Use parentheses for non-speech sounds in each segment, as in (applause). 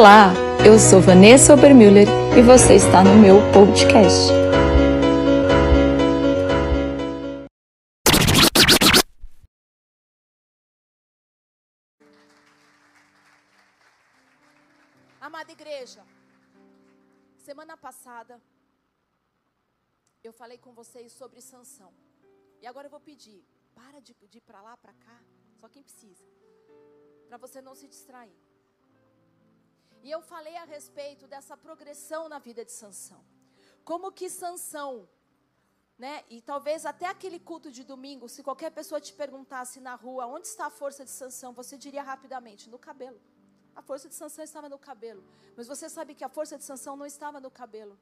Olá, eu sou Vanessa Obermüller e você está no meu podcast. Amada igreja, semana passada eu falei com vocês sobre sanção. E agora eu vou pedir, para de, de ir para lá, para cá, só quem precisa, para você não se distrair. E eu falei a respeito dessa progressão na vida de Sansão. Como que Sansão, né? E talvez até aquele culto de domingo, se qualquer pessoa te perguntasse na rua, onde está a força de Sansão, você diria rapidamente, no cabelo. A força de Sansão estava no cabelo. Mas você sabe que a força de Sansão não estava no cabelo.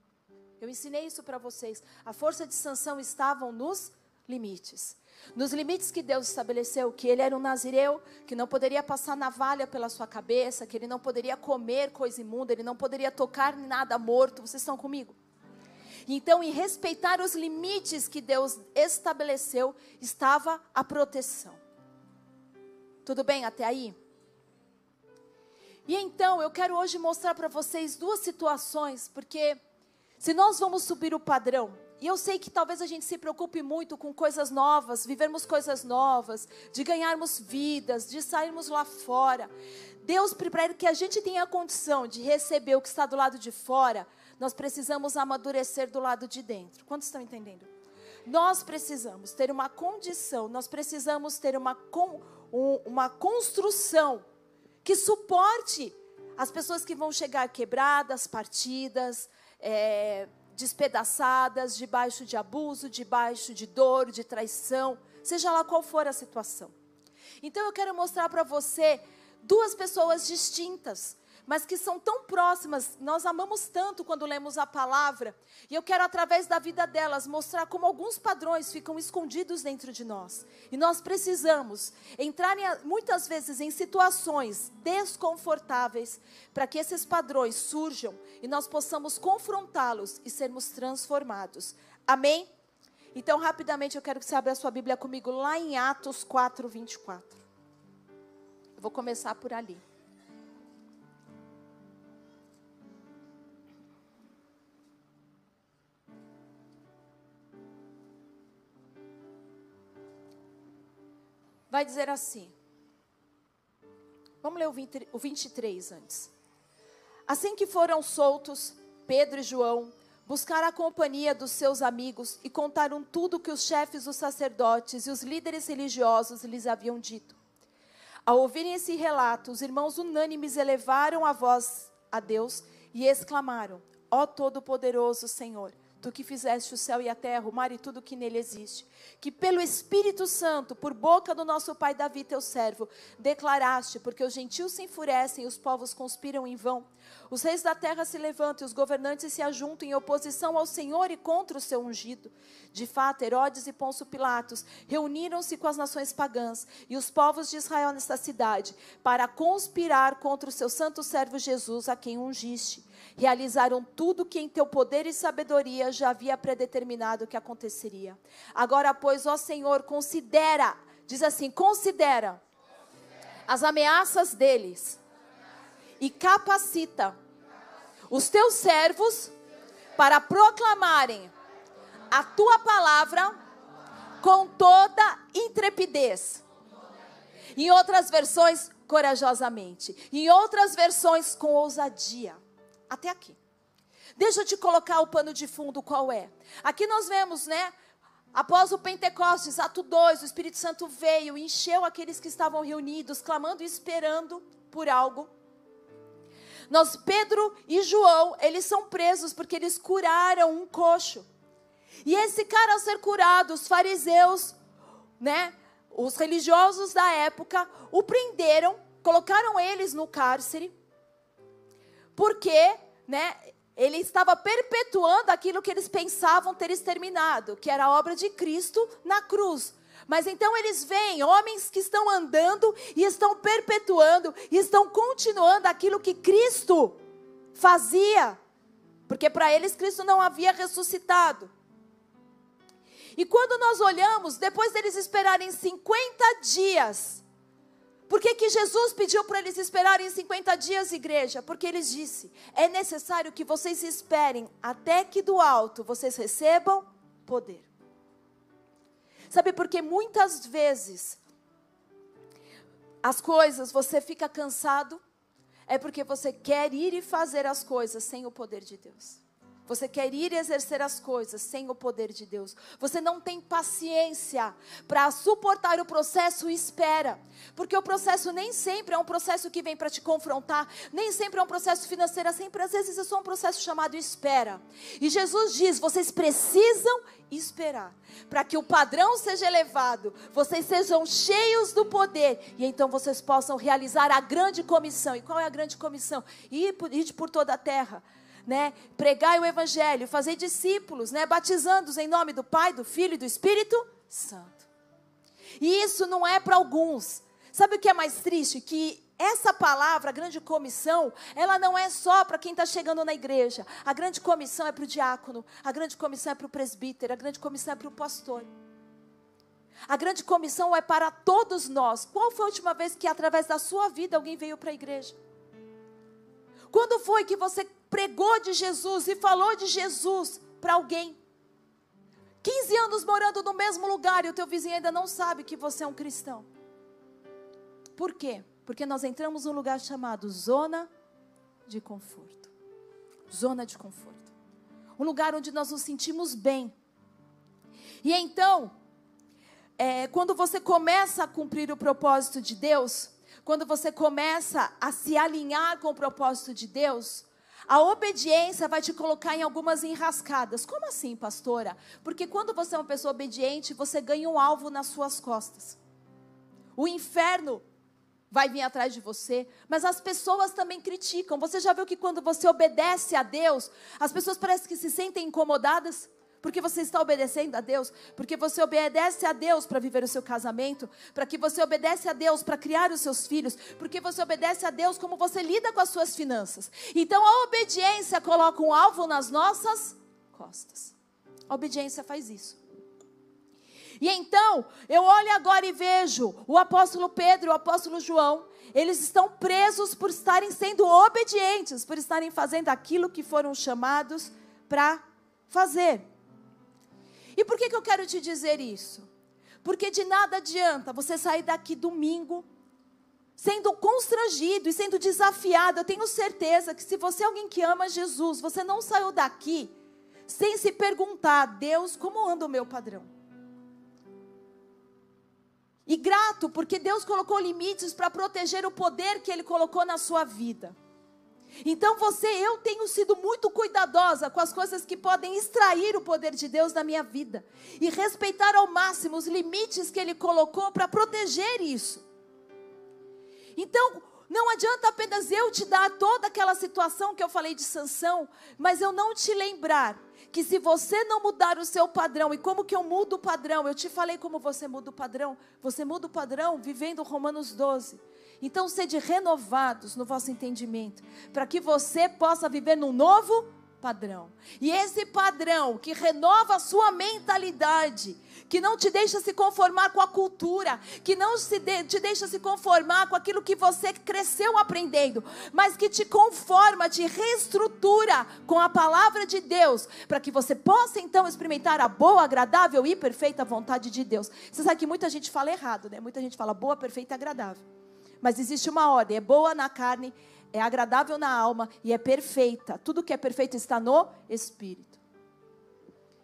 Eu ensinei isso para vocês. A força de Sansão estava nos limites. Nos limites que Deus estabeleceu, que ele era um nazireu, que não poderia passar navalha pela sua cabeça, que ele não poderia comer coisa imunda, ele não poderia tocar nada morto. Vocês estão comigo? Então, em respeitar os limites que Deus estabeleceu, estava a proteção. Tudo bem até aí? E então, eu quero hoje mostrar para vocês duas situações, porque se nós vamos subir o padrão, e eu sei que talvez a gente se preocupe muito com coisas novas, vivermos coisas novas, de ganharmos vidas, de sairmos lá fora. Deus, para que a gente tenha a condição de receber o que está do lado de fora, nós precisamos amadurecer do lado de dentro. Quantos estão entendendo? Nós precisamos ter uma condição, nós precisamos ter uma, uma construção que suporte as pessoas que vão chegar quebradas, partidas, é, despedaçadas, debaixo de abuso, debaixo de dor, de traição, seja lá qual for a situação. Então eu quero mostrar para você duas pessoas distintas, mas que são tão próximas. Nós amamos tanto quando lemos a palavra, e eu quero, através da vida delas, mostrar como alguns padrões ficam escondidos dentro de nós. E nós precisamos entrar, em, muitas vezes, em situações desconfortáveis, para que esses padrões surjam e nós possamos confrontá-los e sermos transformados. Amém? Então, rapidamente, eu quero que você abra a sua Bíblia comigo lá em Atos 4, 24. Eu vou começar por ali. Vai dizer assim. Vamos ler o, 20, o 23 antes. Assim que foram soltos, Pedro e João buscaram a companhia dos seus amigos e contaram tudo que os chefes dos sacerdotes e os líderes religiosos lhes haviam dito. Ao ouvirem esse relato, os irmãos unânimes elevaram a voz a Deus e exclamaram: Ó Todo-Poderoso Senhor! Tu que fizeste o céu e a terra, o mar e tudo que nele existe, que pelo Espírito Santo, por boca do nosso pai Davi, teu servo, declaraste, porque os gentios se enfurecem e os povos conspiram em vão. Os reis da terra se levantam e os governantes se ajuntam em oposição ao Senhor e contra o seu ungido. De fato, Herodes e Pôncio Pilatos reuniram-se com as nações pagãs e os povos de Israel nesta cidade para conspirar contra o seu santo servo Jesus, a quem ungiste realizaram tudo que em teu poder e sabedoria já havia predeterminado que aconteceria. Agora, pois, ó Senhor, considera, diz assim: considera, as ameaças deles e capacita os teus servos para proclamarem a tua palavra com toda intrepidez. Em outras versões, corajosamente. Em outras versões, com ousadia. Até aqui. Deixa eu te colocar o pano de fundo qual é. Aqui nós vemos, né? Após o Pentecostes, ato 2, o Espírito Santo veio encheu aqueles que estavam reunidos, clamando e esperando por algo. Nós, Pedro e João, eles são presos porque eles curaram um coxo. E esse cara, ao ser curado, os fariseus, né, os religiosos da época, o prenderam, colocaram eles no cárcere porque, né, ele estava perpetuando aquilo que eles pensavam ter exterminado, que era a obra de Cristo na cruz. Mas então eles veem homens que estão andando e estão perpetuando e estão continuando aquilo que Cristo fazia. Porque para eles Cristo não havia ressuscitado. E quando nós olhamos, depois deles esperarem 50 dias Por que, que Jesus pediu para eles esperarem 50 dias, igreja? Porque ele disse: é necessário que vocês esperem até que do alto vocês recebam poder. Sabe, porque muitas vezes as coisas você fica cansado, é porque você quer ir e fazer as coisas sem o poder de Deus. Você quer ir exercer as coisas sem o poder de Deus. Você não tem paciência para suportar o processo e espera. Porque o processo nem sempre é um processo que vem para te confrontar, nem sempre é um processo financeiro, sempre às vezes é só um processo chamado espera. E Jesus diz: vocês precisam esperar para que o padrão seja elevado, vocês sejam cheios do poder e então vocês possam realizar a grande comissão. E qual é a grande comissão? Ir por toda a terra né? Pregai o evangelho, fazer discípulos, né? Batizando-os em nome do Pai, do Filho e do Espírito Santo. E isso não é para alguns. Sabe o que é mais triste? Que essa palavra, a grande comissão, ela não é só para quem está chegando na igreja. A grande comissão é para o diácono, a grande comissão é para o presbítero, a grande comissão é para o pastor. A grande comissão é para todos nós. Qual foi a última vez que, através da sua vida, alguém veio para a igreja? Quando foi que você pregou de Jesus e falou de Jesus para alguém? 15 anos morando no mesmo lugar e o teu vizinho ainda não sabe que você é um cristão. Por quê? Porque nós entramos num lugar chamado zona de conforto. Zona de conforto. Um lugar onde nós nos sentimos bem. E então, é, quando você começa a cumprir o propósito de Deus, quando você começa a se alinhar com o propósito de Deus, a obediência vai te colocar em algumas enrascadas. Como assim, pastora? Porque quando você é uma pessoa obediente, você ganha um alvo nas suas costas. O inferno vai vir atrás de você, mas as pessoas também criticam. Você já viu que quando você obedece a Deus, as pessoas parecem que se sentem incomodadas? Porque você está obedecendo a Deus, porque você obedece a Deus para viver o seu casamento, para que você obedece a Deus para criar os seus filhos, porque você obedece a Deus como você lida com as suas finanças. Então a obediência coloca um alvo nas nossas costas. A obediência faz isso. E então, eu olho agora e vejo o apóstolo Pedro e o apóstolo João, eles estão presos por estarem sendo obedientes, por estarem fazendo aquilo que foram chamados para fazer. E por que, que eu quero te dizer isso? Porque de nada adianta você sair daqui domingo sendo constrangido e sendo desafiado. Eu tenho certeza que se você é alguém que ama Jesus, você não saiu daqui sem se perguntar, Deus, como anda o meu padrão? E grato, porque Deus colocou limites para proteger o poder que Ele colocou na sua vida. Então você, eu tenho sido muito cuidadosa com as coisas que podem extrair o poder de Deus da minha vida e respeitar ao máximo os limites que ele colocou para proteger isso. Então, não adianta apenas eu te dar toda aquela situação que eu falei de sanção, mas eu não te lembrar que se você não mudar o seu padrão, e como que eu mudo o padrão? Eu te falei como você muda o padrão. Você muda o padrão vivendo Romanos 12. Então, sede renovados no vosso entendimento, para que você possa viver num novo padrão. E esse padrão que renova a sua mentalidade, que não te deixa se conformar com a cultura, que não de, te deixa se conformar com aquilo que você cresceu aprendendo, mas que te conforma, te reestrutura com a palavra de Deus, para que você possa então experimentar a boa, agradável e perfeita vontade de Deus. Você sabe que muita gente fala errado, né? Muita gente fala boa, perfeita e agradável. Mas existe uma ordem: é boa na carne, é agradável na alma e é perfeita. Tudo que é perfeito está no espírito.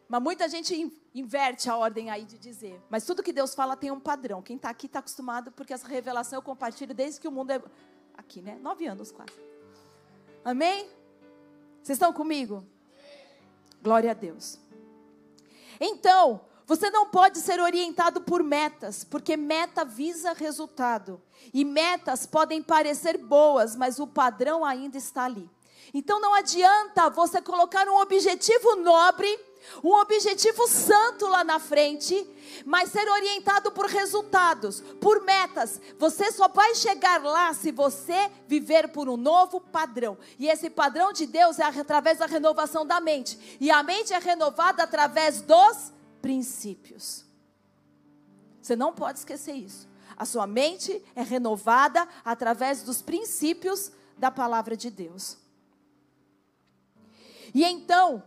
Mas muita gente inverte a ordem aí de dizer. Mas tudo que Deus fala tem um padrão. Quem está aqui está acostumado, porque essa revelação eu compartilho desde que o mundo é. Aqui, né? Nove anos quase. Amém? Vocês estão comigo? Glória a Deus. Então, você não pode ser orientado por metas, porque meta visa resultado. E metas podem parecer boas, mas o padrão ainda está ali. Então não adianta você colocar um objetivo nobre, um objetivo santo lá na frente, mas ser orientado por resultados, por metas. Você só vai chegar lá se você viver por um novo padrão. E esse padrão de Deus é através da renovação da mente. E a mente é renovada através dos princípios. Você não pode esquecer isso. A sua mente é renovada através dos princípios da palavra de Deus. E então,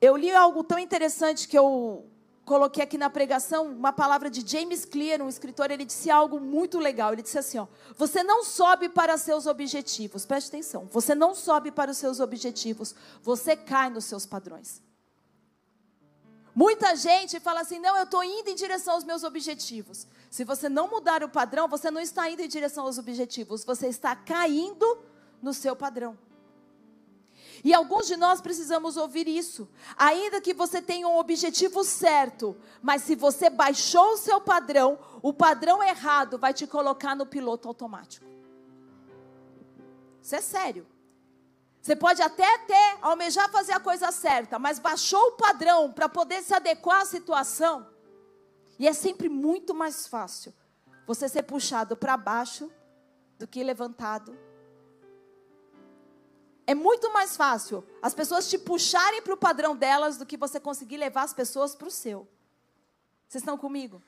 eu li algo tão interessante que eu coloquei aqui na pregação, uma palavra de James Clear, um escritor, ele disse algo muito legal. Ele disse assim, ó: "Você não sobe para seus objetivos. Preste atenção. Você não sobe para os seus objetivos, você cai nos seus padrões." Muita gente fala assim: não, eu estou indo em direção aos meus objetivos. Se você não mudar o padrão, você não está indo em direção aos objetivos, você está caindo no seu padrão. E alguns de nós precisamos ouvir isso. Ainda que você tenha um objetivo certo, mas se você baixou o seu padrão, o padrão errado vai te colocar no piloto automático. Isso é sério. Você pode até ter, almejar fazer a coisa certa, mas baixou o padrão para poder se adequar à situação. E é sempre muito mais fácil você ser puxado para baixo do que levantado. É muito mais fácil as pessoas te puxarem para o padrão delas do que você conseguir levar as pessoas para o seu. Vocês estão comigo?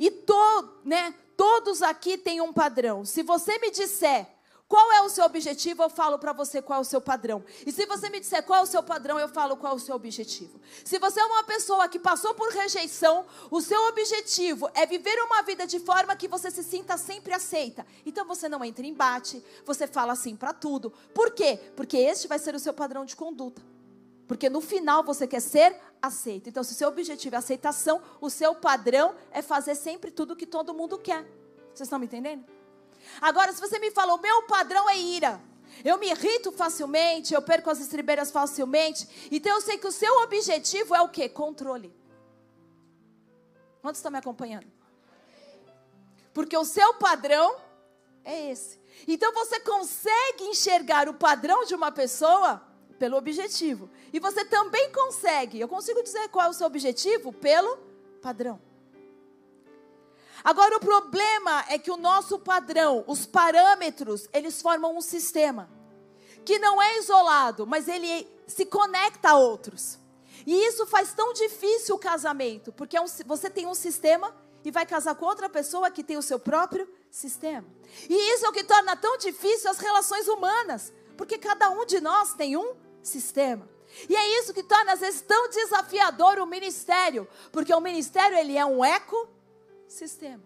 E to, né, todos aqui têm um padrão. Se você me disser qual é o seu objetivo? Eu falo para você qual é o seu padrão. E se você me disser qual é o seu padrão, eu falo qual é o seu objetivo. Se você é uma pessoa que passou por rejeição, o seu objetivo é viver uma vida de forma que você se sinta sempre aceita. Então você não entra em embate, você fala assim para tudo. Por quê? Porque este vai ser o seu padrão de conduta. Porque no final você quer ser aceito. Então, se o seu objetivo é aceitação, o seu padrão é fazer sempre tudo que todo mundo quer. Vocês estão me entendendo? Agora, se você me fala, o meu padrão é ira. Eu me irrito facilmente, eu perco as estribeiras facilmente. Então eu sei que o seu objetivo é o quê? Controle. Quantos estão me acompanhando? Porque o seu padrão é esse. Então você consegue enxergar o padrão de uma pessoa pelo objetivo. E você também consegue, eu consigo dizer qual é o seu objetivo pelo padrão. Agora o problema é que o nosso padrão, os parâmetros, eles formam um sistema que não é isolado, mas ele se conecta a outros. E isso faz tão difícil o casamento, porque é um, você tem um sistema e vai casar com outra pessoa que tem o seu próprio sistema. E isso é o que torna tão difícil as relações humanas, porque cada um de nós tem um sistema. E é isso que torna às vezes tão desafiador o ministério, porque o ministério ele é um eco sistema.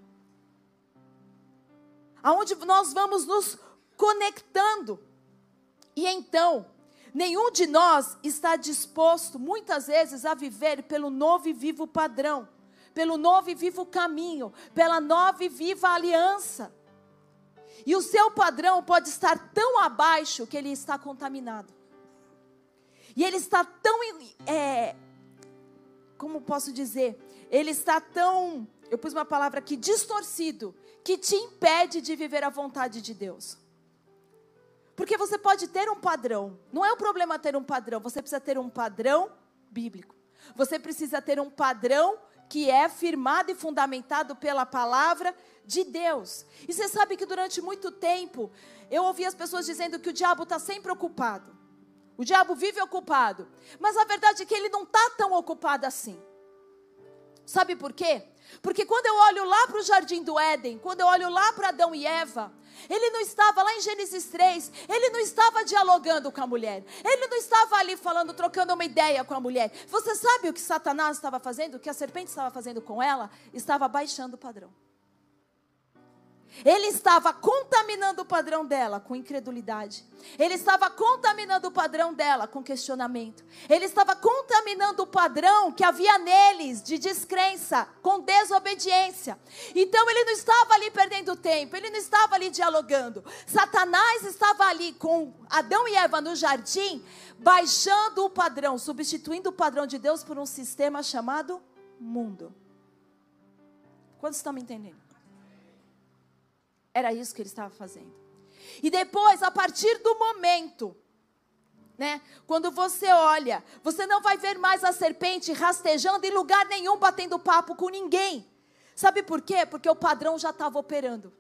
Aonde nós vamos nos conectando. E então, nenhum de nós está disposto, muitas vezes, a viver pelo novo e vivo padrão, pelo novo e vivo caminho, pela nova e viva aliança. E o seu padrão pode estar tão abaixo que ele está contaminado. E ele está tão, é, como posso dizer, ele está tão eu pus uma palavra aqui, distorcido, que te impede de viver a vontade de Deus. Porque você pode ter um padrão. Não é o problema ter um padrão, você precisa ter um padrão bíblico. Você precisa ter um padrão que é firmado e fundamentado pela palavra de Deus. E você sabe que durante muito tempo eu ouvi as pessoas dizendo que o diabo está sempre ocupado. O diabo vive ocupado. Mas a verdade é que ele não está tão ocupado assim. Sabe por quê? Porque quando eu olho lá para o jardim do Éden, quando eu olho lá para Adão e Eva, ele não estava lá em Gênesis 3, ele não estava dialogando com a mulher, ele não estava ali falando, trocando uma ideia com a mulher. Você sabe o que Satanás estava fazendo, o que a serpente estava fazendo com ela? Estava baixando o padrão. Ele estava contaminando o padrão dela com incredulidade. Ele estava contaminando o padrão dela com questionamento. Ele estava contaminando o padrão que havia neles de descrença, com desobediência. Então ele não estava ali perdendo tempo, ele não estava ali dialogando. Satanás estava ali com Adão e Eva no jardim, baixando o padrão, substituindo o padrão de Deus por um sistema chamado mundo. Quantos estão me entendendo? Era isso que ele estava fazendo. E depois, a partir do momento, né, quando você olha, você não vai ver mais a serpente rastejando em lugar nenhum, batendo papo com ninguém. Sabe por quê? Porque o padrão já estava operando.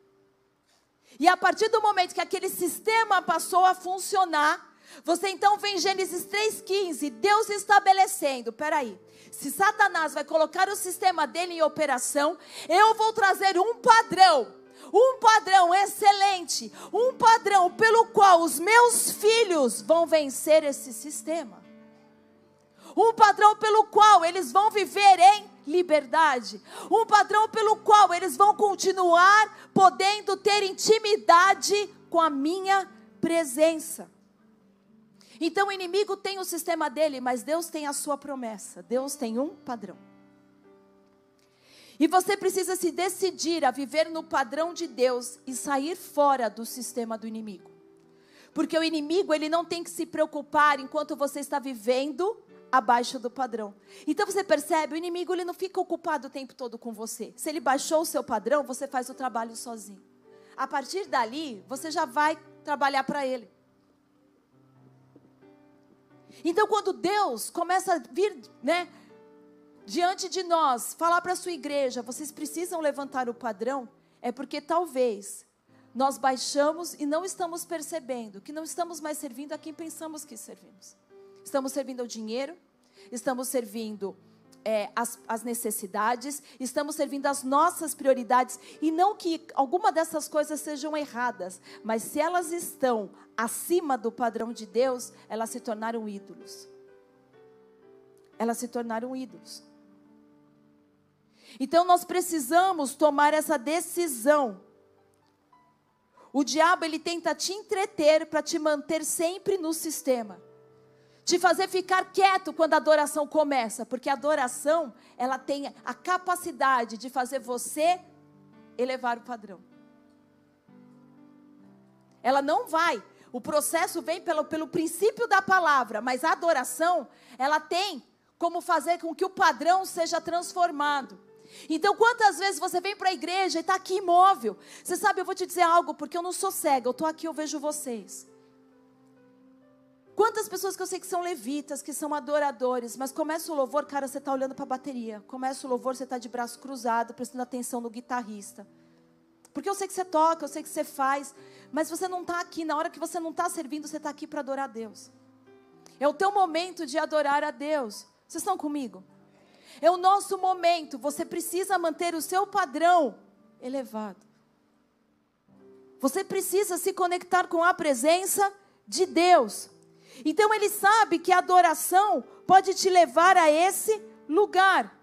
E a partir do momento que aquele sistema passou a funcionar, Você então vê em Gênesis 3,15, Deus estabelecendo, peraí, se Satanás vai colocar o sistema dele em operação, eu vou trazer um padrão, um padrão excelente, um padrão pelo qual os meus filhos vão vencer esse sistema. Um padrão pelo qual eles vão viver em liberdade. Um padrão pelo qual eles vão continuar podendo ter intimidade com a minha presença. Então o inimigo tem o sistema dele, mas Deus tem a sua promessa. Deus tem um padrão. E você precisa se decidir a viver no padrão de Deus e sair fora do sistema do inimigo. Porque o inimigo, ele não tem que se preocupar enquanto você está vivendo abaixo do padrão. Então você percebe, o inimigo ele não fica ocupado o tempo todo com você. Se ele baixou o seu padrão, você faz o trabalho sozinho. A partir dali, você já vai trabalhar para ele. Então, quando Deus começa a vir, né, diante de nós, falar para a sua igreja, vocês precisam levantar o padrão, é porque talvez nós baixamos e não estamos percebendo que não estamos mais servindo a quem pensamos que servimos. Estamos servindo ao dinheiro, estamos servindo é, as, as, necessidades, estamos servindo as nossas prioridades. E não que alguma dessas coisas sejam erradas, mas se elas estão acima do padrão de Deus, elas se tornaram ídolos. Elas se tornaram ídolos. Então nós precisamos tomar essa decisão. O diabo ele tenta te entreter para te manter sempre no sistema te fazer ficar quieto quando a adoração começa, porque a adoração, ela tem a capacidade de fazer você elevar o padrão. Ela não vai, o processo vem pelo, pelo princípio da palavra, mas a adoração, ela tem como fazer com que o padrão seja transformado. Então, quantas vezes você vem para a igreja e está aqui imóvel? Você sabe, eu vou te dizer algo, porque eu não sou cega, eu estou aqui, eu vejo vocês. Quantas pessoas que eu sei que são levitas, que são adoradores, mas começa o louvor, cara, você está olhando para a bateria. Começa o louvor, você está de braço cruzado, prestando atenção no guitarrista. Porque eu sei que você toca, eu sei que você faz, mas você não está aqui. Na hora que você não está servindo, você está aqui para adorar a Deus. É o teu momento de adorar a Deus. Vocês estão comigo? É o nosso momento. Você precisa manter o seu padrão elevado. Você precisa se conectar com a presença de Deus. Então ele sabe que a adoração pode te levar a esse lugar.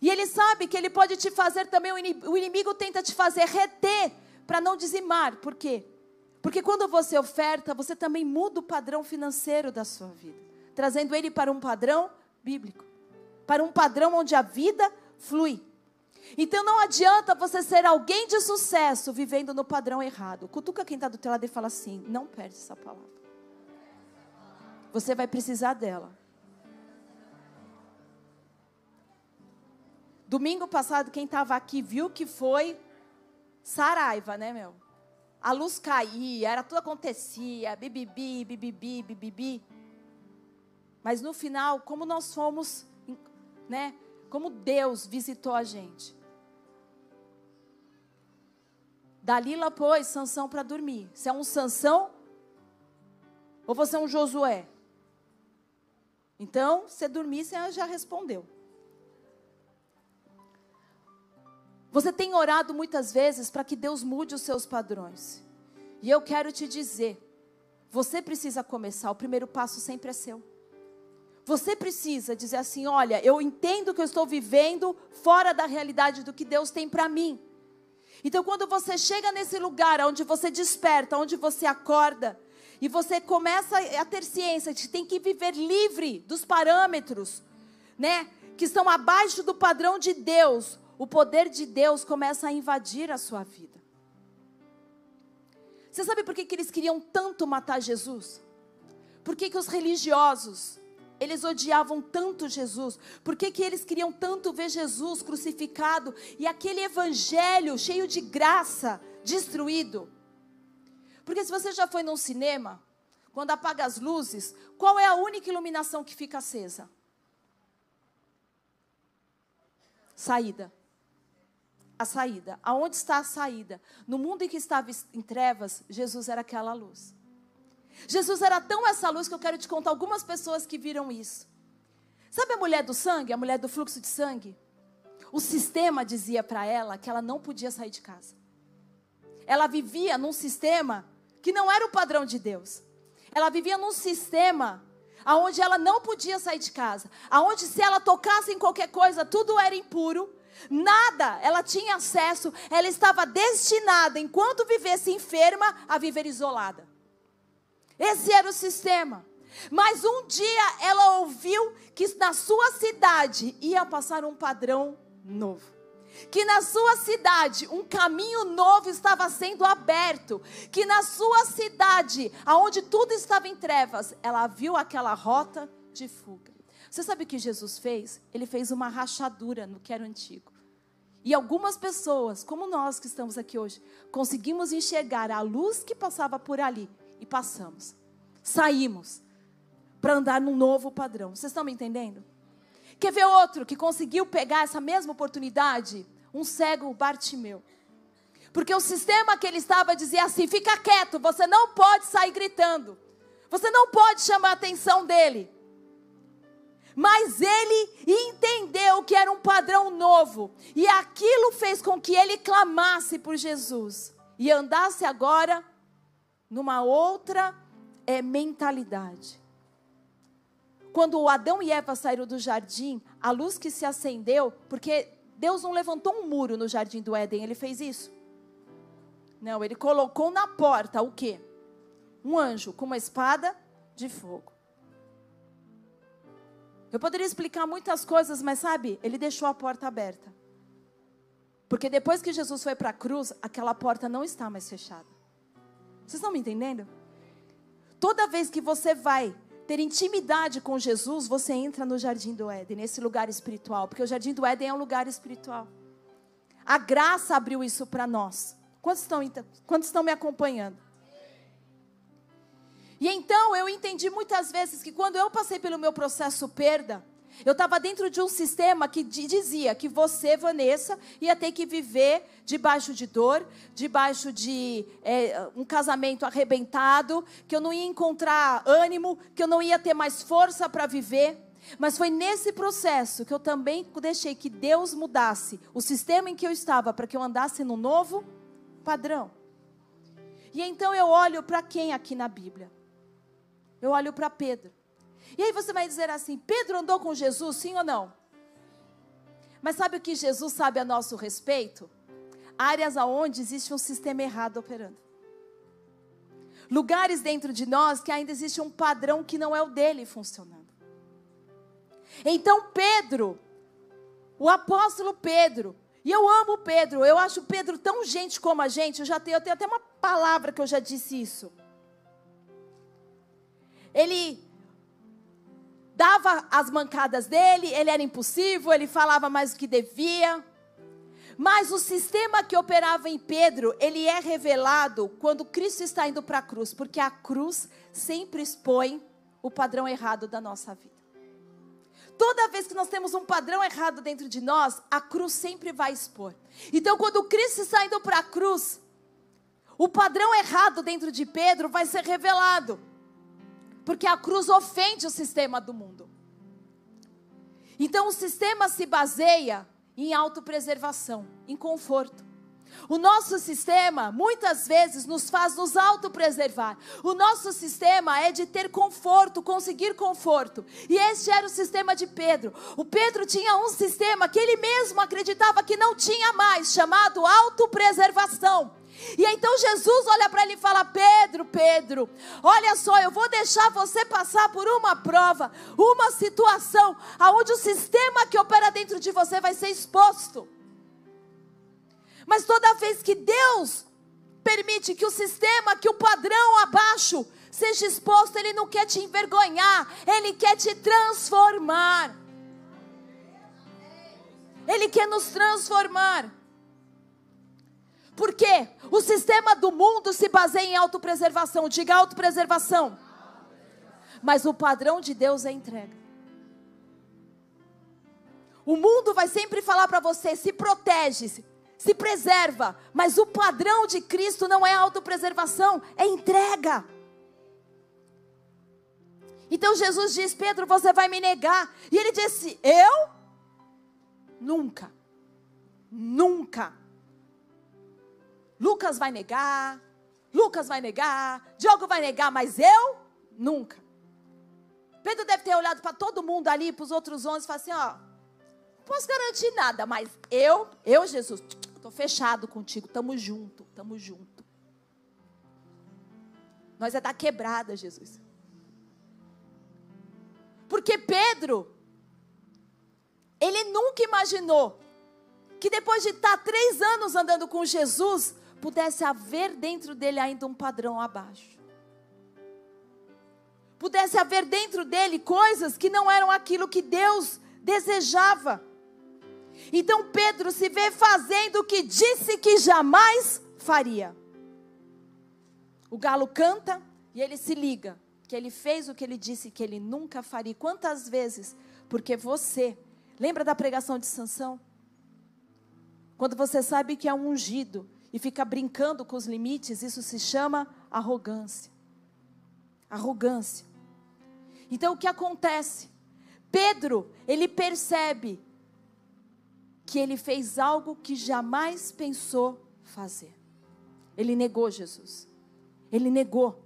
E ele sabe que ele pode te fazer também, o inimigo tenta te fazer reter para não dizimar. Por quê? Porque quando você oferta, você também muda o padrão financeiro da sua vida, trazendo ele para um padrão bíblico, para um padrão onde a vida flui. Então não adianta você ser alguém de sucesso vivendo no padrão errado. Cutuca quem está do teu lado e fala assim: não perde essa palavra. Você vai precisar dela. Domingo passado, quem estava aqui viu que foi Saraiva, né, meu? A luz caía, era tudo acontecia, bibibi, bibibi, bibibi. Mas no final, como nós fomos, né? Como Deus visitou a gente. Dalila pôs Sansão para dormir. Você é um Sansão ou você é um Josué? Então, se dormir, você já respondeu. Você tem orado muitas vezes para que Deus mude os seus padrões. E eu quero te dizer, você precisa começar, o primeiro passo sempre é seu. Você precisa dizer assim: olha, eu entendo que eu estou vivendo fora da realidade do que Deus tem para mim. Então, quando você chega nesse lugar onde você desperta, onde você acorda, e você começa a ter ciência de que tem que viver livre dos parâmetros, né? Que estão abaixo do padrão de Deus. O poder de Deus começa a invadir a sua vida. Você sabe por que, que eles queriam tanto matar Jesus? Por que, que os religiosos, eles odiavam tanto Jesus? Por que, que eles queriam tanto ver Jesus crucificado e aquele evangelho cheio de graça destruído? Porque se você já foi num cinema, quando apaga as luzes, qual é a única iluminação que fica acesa? Saída. A saída. Aonde está a saída? No mundo em que estava em trevas, Jesus era aquela luz. Jesus era tão essa luz que eu quero te contar algumas pessoas que viram isso. Sabe a mulher do sangue, a mulher do fluxo de sangue? O sistema dizia para ela que ela não podia sair de casa. Ela vivia num sistema que não era o padrão de Deus. Ela vivia num sistema aonde ela não podia sair de casa, aonde se ela tocasse em qualquer coisa, tudo era impuro, nada ela tinha acesso, ela estava destinada, enquanto vivesse enferma, a viver isolada. Esse era o sistema. Mas um dia ela ouviu que na sua cidade ia passar um padrão novo que na sua cidade um caminho novo estava sendo aberto, que na sua cidade, aonde tudo estava em trevas, ela viu aquela rota de fuga. Você sabe o que Jesus fez? Ele fez uma rachadura no que era antigo. E algumas pessoas, como nós que estamos aqui hoje, conseguimos enxergar a luz que passava por ali e passamos. Saímos para andar num novo padrão. Vocês estão me entendendo? Quer ver outro que conseguiu pegar essa mesma oportunidade? Um cego Bartimeu. Porque o sistema que ele estava dizia assim: fica quieto, você não pode sair gritando. Você não pode chamar a atenção dele. Mas ele entendeu que era um padrão novo. E aquilo fez com que ele clamasse por Jesus. E andasse agora numa outra é, mentalidade. Quando Adão e Eva saíram do jardim, a luz que se acendeu, porque Deus não levantou um muro no jardim do Éden, ele fez isso? Não, ele colocou na porta o quê? Um anjo com uma espada de fogo. Eu poderia explicar muitas coisas, mas sabe, ele deixou a porta aberta. Porque depois que Jesus foi para a cruz, aquela porta não está mais fechada. Vocês estão me entendendo? Toda vez que você vai ter intimidade com Jesus, você entra no jardim do Éden, nesse lugar espiritual, porque o jardim do Éden é um lugar espiritual. A graça abriu isso para nós. Quantos estão, quantos estão me acompanhando? E então eu entendi muitas vezes que quando eu passei pelo meu processo perda, eu estava dentro de um sistema que dizia que você, Vanessa, ia ter que viver debaixo de dor, debaixo de é, um casamento arrebentado, que eu não ia encontrar ânimo, que eu não ia ter mais força para viver. Mas foi nesse processo que eu também deixei que Deus mudasse o sistema em que eu estava para que eu andasse no novo padrão. E então eu olho para quem aqui na Bíblia? Eu olho para Pedro. E aí você vai dizer assim: Pedro andou com Jesus, sim ou não? Mas sabe o que Jesus sabe a nosso respeito? Áreas aonde existe um sistema errado operando. Lugares dentro de nós que ainda existe um padrão que não é o dele funcionando. Então Pedro, o apóstolo Pedro, e eu amo Pedro, eu acho Pedro tão gente como a gente, eu já tenho, eu tenho até uma palavra que eu já disse isso. Ele dava as mancadas dele, ele era impossível, ele falava mais do que devia. Mas o sistema que operava em Pedro, ele é revelado quando Cristo está indo para a cruz, porque a cruz sempre expõe o padrão errado da nossa vida. Toda vez que nós temos um padrão errado dentro de nós, a cruz sempre vai expor. Então, quando Cristo está indo para a cruz, o padrão errado dentro de Pedro vai ser revelado. Porque a cruz ofende o sistema do mundo. Então o sistema se baseia em autopreservação, em conforto. O nosso sistema muitas vezes nos faz nos autopreservar. O nosso sistema é de ter conforto, conseguir conforto. E este era o sistema de Pedro. O Pedro tinha um sistema que ele mesmo acreditava que não tinha mais, chamado autopreservação. E então Jesus olha para ele e fala: Pedro, Pedro, olha só, eu vou deixar você passar por uma prova, uma situação, aonde o sistema que opera dentro de você vai ser exposto. Mas toda vez que Deus permite que o sistema, que o padrão abaixo seja exposto, Ele não quer te envergonhar, Ele quer te transformar. Ele quer nos transformar. Porque o sistema do mundo se baseia em autopreservação. Diga autopreservação. Mas o padrão de Deus é entrega. O mundo vai sempre falar para você: se protege, se, se preserva. Mas o padrão de Cristo não é autopreservação, é entrega. Então Jesus diz: Pedro, você vai me negar. E ele disse: Eu? Nunca. Nunca. Lucas vai negar. Lucas vai negar. Diogo vai negar, mas eu? Nunca. Pedro deve ter olhado para todo mundo ali, para os outros onze, e falado assim: Ó, não posso garantir nada, mas eu, eu, Jesus, estou fechado contigo, estamos junto, estamos junto. Nós é da quebrada, Jesus. Porque Pedro, ele nunca imaginou que depois de estar três anos andando com Jesus, pudesse haver dentro dele ainda um padrão abaixo. Pudesse haver dentro dele coisas que não eram aquilo que Deus desejava. Então Pedro se vê fazendo o que disse que jamais faria. O galo canta e ele se liga que ele fez o que ele disse que ele nunca faria. Quantas vezes? Porque você, lembra da pregação de Sansão? Quando você sabe que é um ungido e fica brincando com os limites, isso se chama arrogância. Arrogância. Então o que acontece? Pedro, ele percebe que ele fez algo que jamais pensou fazer. Ele negou Jesus. Ele negou.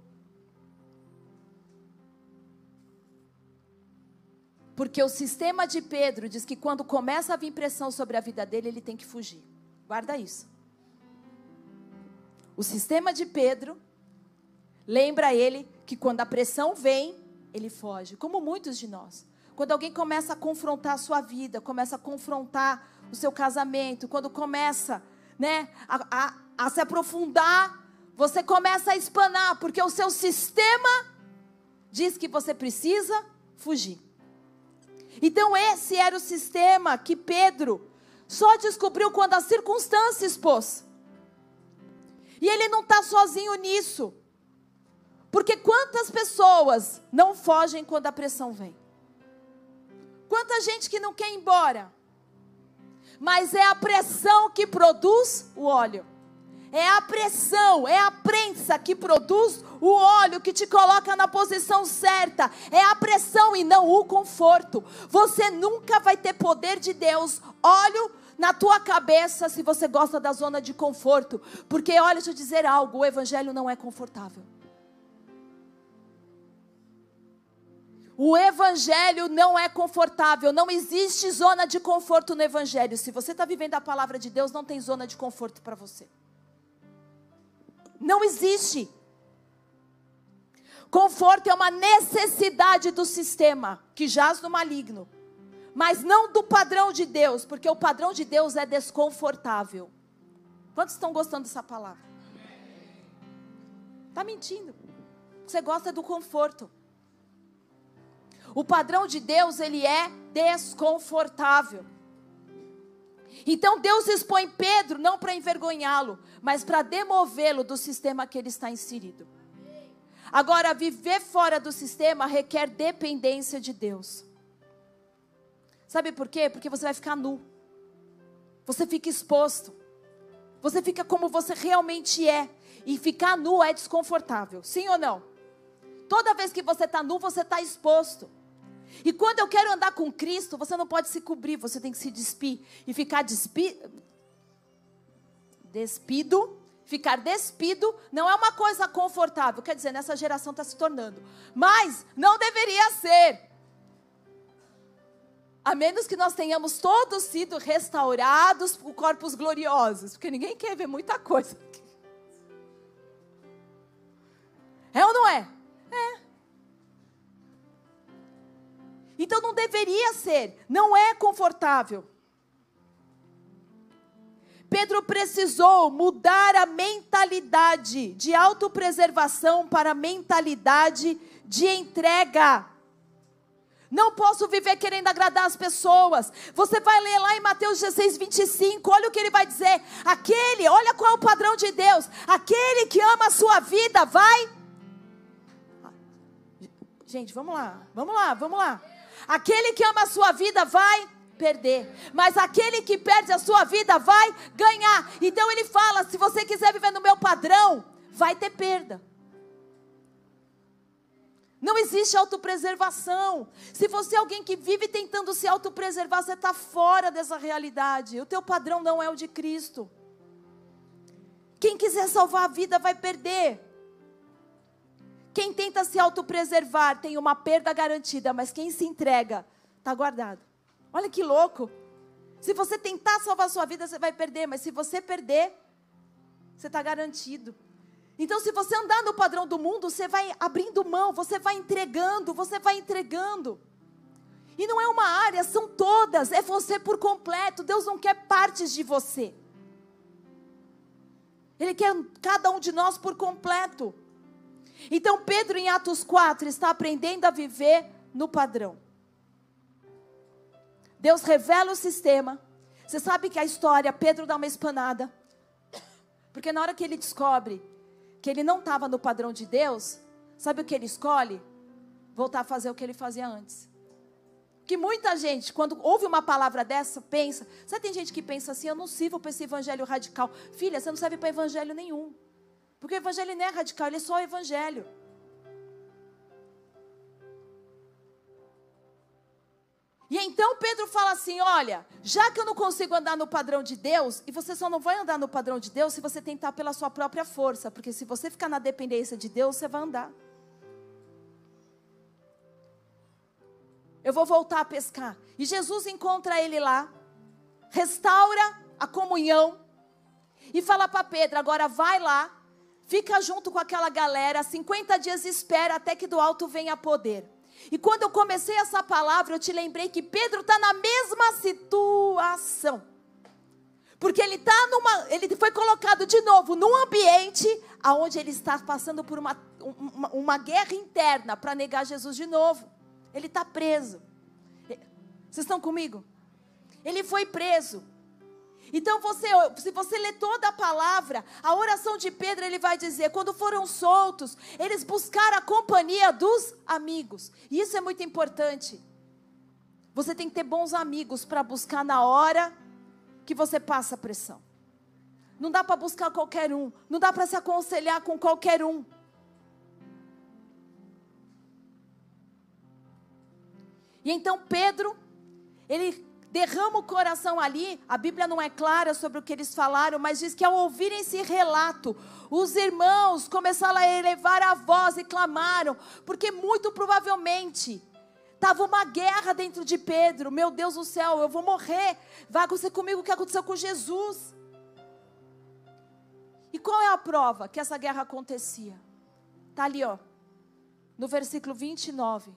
Porque o sistema de Pedro diz que quando começa a vir pressão sobre a vida dele, ele tem que fugir. Guarda isso. O sistema de Pedro lembra ele que quando a pressão vem, ele foge, como muitos de nós. Quando alguém começa a confrontar a sua vida, começa a confrontar o seu casamento, quando começa né, a, a, a se aprofundar, você começa a espanar, porque o seu sistema diz que você precisa fugir. Então, esse era o sistema que Pedro só descobriu quando a circunstância expôs. E ele não está sozinho nisso. Porque quantas pessoas não fogem quando a pressão vem? Quanta gente que não quer ir embora? Mas é a pressão que produz o óleo. É a pressão, é a prensa que produz o óleo que te coloca na posição certa. É a pressão e não o conforto. Você nunca vai ter poder de Deus, óleo na tua cabeça se você gosta da zona de conforto. Porque olha, deixa eu dizer algo, o evangelho não é confortável. O evangelho não é confortável, não existe zona de conforto no evangelho. Se você está vivendo a palavra de Deus, não tem zona de conforto para você. Não existe. Conforto é uma necessidade do sistema que jaz no maligno, mas não do padrão de Deus, porque o padrão de Deus é desconfortável. Quantos estão gostando dessa palavra? Está mentindo. Você gosta do conforto. O padrão de Deus, ele é desconfortável. Então Deus expõe Pedro não para envergonhá-lo, mas para demovê-lo do sistema que ele está inserido. Agora, viver fora do sistema requer dependência de Deus. Sabe por quê? Porque você vai ficar nu. Você fica exposto. Você fica como você realmente é. E ficar nu é desconfortável. Sim ou não? Toda vez que você está nu, você está exposto. E quando eu quero andar com Cristo, você não pode se cobrir, você tem que se despir. E ficar despi... despido, ficar despido, não é uma coisa confortável. Quer dizer, nessa geração está se tornando. Mas não deveria ser. A menos que nós tenhamos todos sido restaurados por corpos gloriosos. Porque ninguém quer ver muita coisa. É ou não é? Então não deveria ser, não é confortável. Pedro precisou mudar a mentalidade de autopreservação para a mentalidade de entrega. Não posso viver querendo agradar as pessoas. Você vai ler lá em Mateus 16, 25. Olha o que ele vai dizer. Aquele, olha qual é o padrão de Deus. Aquele que ama a sua vida vai. Gente, vamos lá, vamos lá, vamos lá. Aquele que ama a sua vida vai perder, mas aquele que perde a sua vida vai ganhar. Então ele fala: se você quiser viver no meu padrão, vai ter perda. Não existe autopreservação. Se você é alguém que vive tentando se autopreservar, você está fora dessa realidade. O teu padrão não é o de Cristo. Quem quiser salvar a vida vai perder. Quem tenta se autopreservar tem uma perda garantida, mas quem se entrega está guardado. Olha que louco. Se você tentar salvar a sua vida, você vai perder, mas se você perder, você está garantido. Então, se você andar no padrão do mundo, você vai abrindo mão, você vai entregando, você vai entregando. E não é uma área, são todas, é você por completo. Deus não quer partes de você. Ele quer cada um de nós por completo. Então, Pedro, em Atos 4, está aprendendo a viver no padrão. Deus revela o sistema. Você sabe que a história, Pedro dá uma espanada. Porque na hora que ele descobre que ele não estava no padrão de Deus, sabe o que ele escolhe? Voltar a fazer o que ele fazia antes. Que muita gente, quando ouve uma palavra dessa, pensa. Sabe, tem gente que pensa assim: eu não sirvo para esse evangelho radical. Filha, você não serve para evangelho nenhum. Porque o evangelho não é radical, ele é só o evangelho. E então Pedro fala assim: olha, já que eu não consigo andar no padrão de Deus, e você só não vai andar no padrão de Deus se você tentar pela sua própria força, porque se você ficar na dependência de Deus, você vai andar. Eu vou voltar a pescar. E Jesus encontra ele lá, restaura a comunhão, e fala para Pedro: agora vai lá, fica junto com aquela galera, 50 dias espera até que do alto venha poder. E quando eu comecei essa palavra, eu te lembrei que Pedro está na mesma situação. Porque ele tá numa, ele foi colocado de novo num ambiente aonde ele está passando por uma, uma, uma guerra interna para negar Jesus de novo. Ele está preso. Vocês estão comigo? Ele foi preso. Então você, se você ler toda a palavra, a oração de Pedro, ele vai dizer: quando foram soltos, eles buscaram a companhia dos amigos. E isso é muito importante. Você tem que ter bons amigos para buscar na hora que você passa pressão. Não dá para buscar qualquer um, não dá para se aconselhar com qualquer um. E então Pedro, ele derrama o coração ali. A Bíblia não é clara sobre o que eles falaram, mas diz que ao ouvirem esse relato, os irmãos começaram a elevar a voz e clamaram, porque muito provavelmente estava uma guerra dentro de Pedro. Meu Deus do céu, eu vou morrer. Vai acontecer comigo o que aconteceu com Jesus. E qual é a prova que essa guerra acontecia? Está ali, ó, no versículo 29.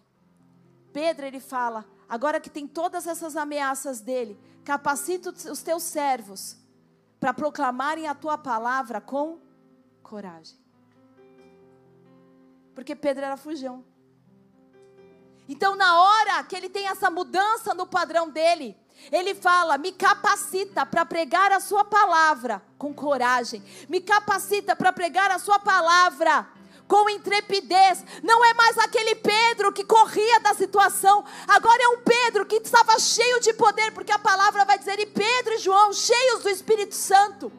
Pedro ele fala: agora que tem todas essas ameaças dele, capacita os teus servos para proclamarem a tua palavra com coragem. Porque Pedro era fujão. Então, na hora que ele tem essa mudança no padrão dele, ele fala: me capacita para pregar a sua palavra com coragem, me capacita para pregar a sua palavra com intrepidez. Não é mais aquele Pedro que corria da situação, agora é um Pedro que estava cheio de poder, porque a palavra vai dizer: e Pedro e João, cheios do Espírito Santo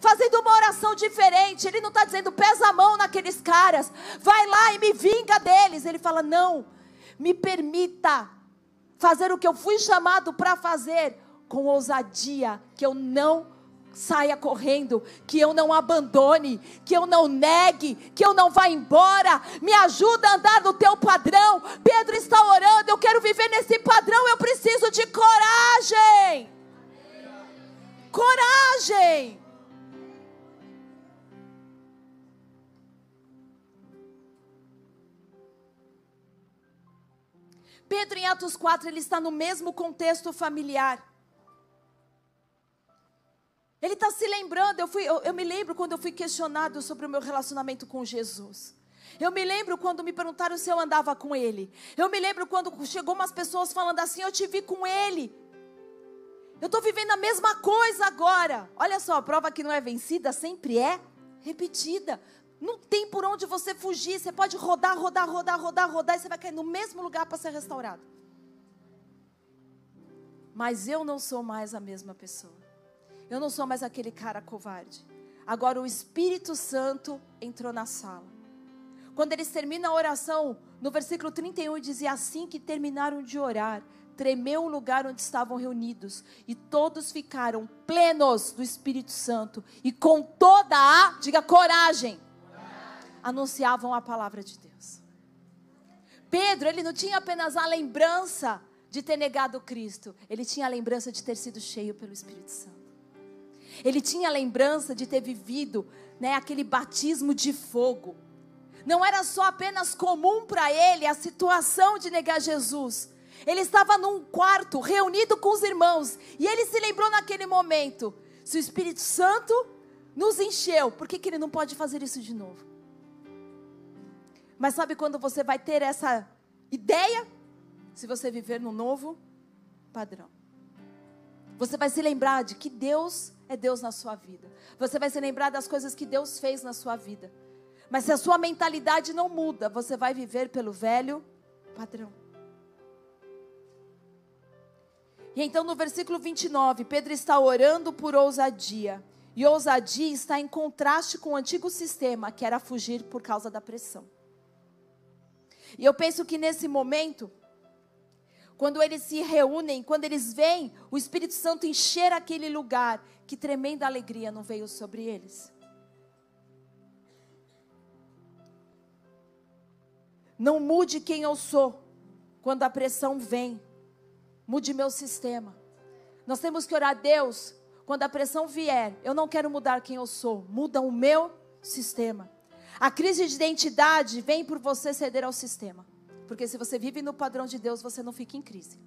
fazendo uma oração diferente. Ele não está dizendo, pesa a mão naqueles caras, vai lá e me vinga deles. Ele fala, não, me permita fazer o que eu fui chamado para fazer com ousadia, que eu não saia correndo, que eu não abandone, que eu não negue, que eu não vá embora. Me ajuda a andar no teu padrão. Pedro está orando, eu quero viver nesse padrão, eu preciso de coragem. Coragem. Pedro, em Atos 4, ele está no mesmo contexto familiar. Ele está se lembrando. Eu, fui, eu, eu me lembro quando eu fui questionado sobre o meu relacionamento com Jesus. Eu me lembro quando me perguntaram se eu andava com ele. Eu me lembro quando chegou umas pessoas falando assim: Eu te vi com ele. Eu estou vivendo a mesma coisa agora. Olha só, a prova que não é vencida sempre é repetida. Não tem por onde você fugir. Você pode rodar, rodar, rodar, rodar, rodar e você vai cair no mesmo lugar para ser restaurado. Mas eu não sou mais a mesma pessoa. Eu não sou mais aquele cara covarde. Agora o Espírito Santo entrou na sala. Quando eles terminam a oração, no versículo 31 dizia assim que terminaram de orar, tremeu o lugar onde estavam reunidos, e todos ficaram plenos do Espírito Santo, e com toda a, diga coragem, coragem. anunciavam a palavra de Deus. Pedro, ele não tinha apenas a lembrança de ter negado Cristo, ele tinha a lembrança de ter sido cheio pelo Espírito Santo. Ele tinha a lembrança de ter vivido né, aquele batismo de fogo. Não era só apenas comum para ele a situação de negar Jesus, ele estava num quarto, reunido com os irmãos, e ele se lembrou naquele momento: se o Espírito Santo nos encheu, por que, que ele não pode fazer isso de novo? Mas sabe quando você vai ter essa ideia? Se você viver no novo padrão. Você vai se lembrar de que Deus é Deus na sua vida. Você vai se lembrar das coisas que Deus fez na sua vida. Mas se a sua mentalidade não muda, você vai viver pelo velho padrão. E então no versículo 29, Pedro está orando por ousadia. E ousadia está em contraste com o antigo sistema, que era fugir por causa da pressão. E eu penso que nesse momento, quando eles se reúnem, quando eles veem o Espírito Santo encher aquele lugar, que tremenda alegria não veio sobre eles. Não mude quem eu sou quando a pressão vem. Mude meu sistema. Nós temos que orar a Deus. Quando a pressão vier, eu não quero mudar quem eu sou, muda o meu sistema. A crise de identidade vem por você ceder ao sistema. Porque se você vive no padrão de Deus, você não fica em crise.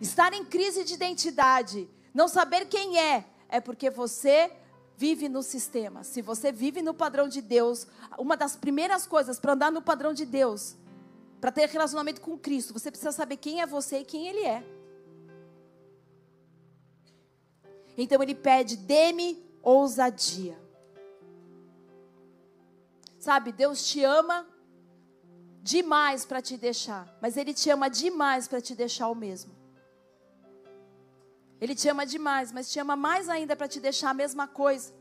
Estar em crise de identidade, não saber quem é, é porque você vive no sistema. Se você vive no padrão de Deus, uma das primeiras coisas para andar no padrão de Deus para ter relacionamento com Cristo, você precisa saber quem é você e quem Ele é. Então ele pede: dê-me ousadia. Sabe, Deus te ama demais para te deixar, mas Ele te ama demais para te deixar o mesmo. Ele te ama demais, mas te ama mais ainda para te deixar a mesma coisa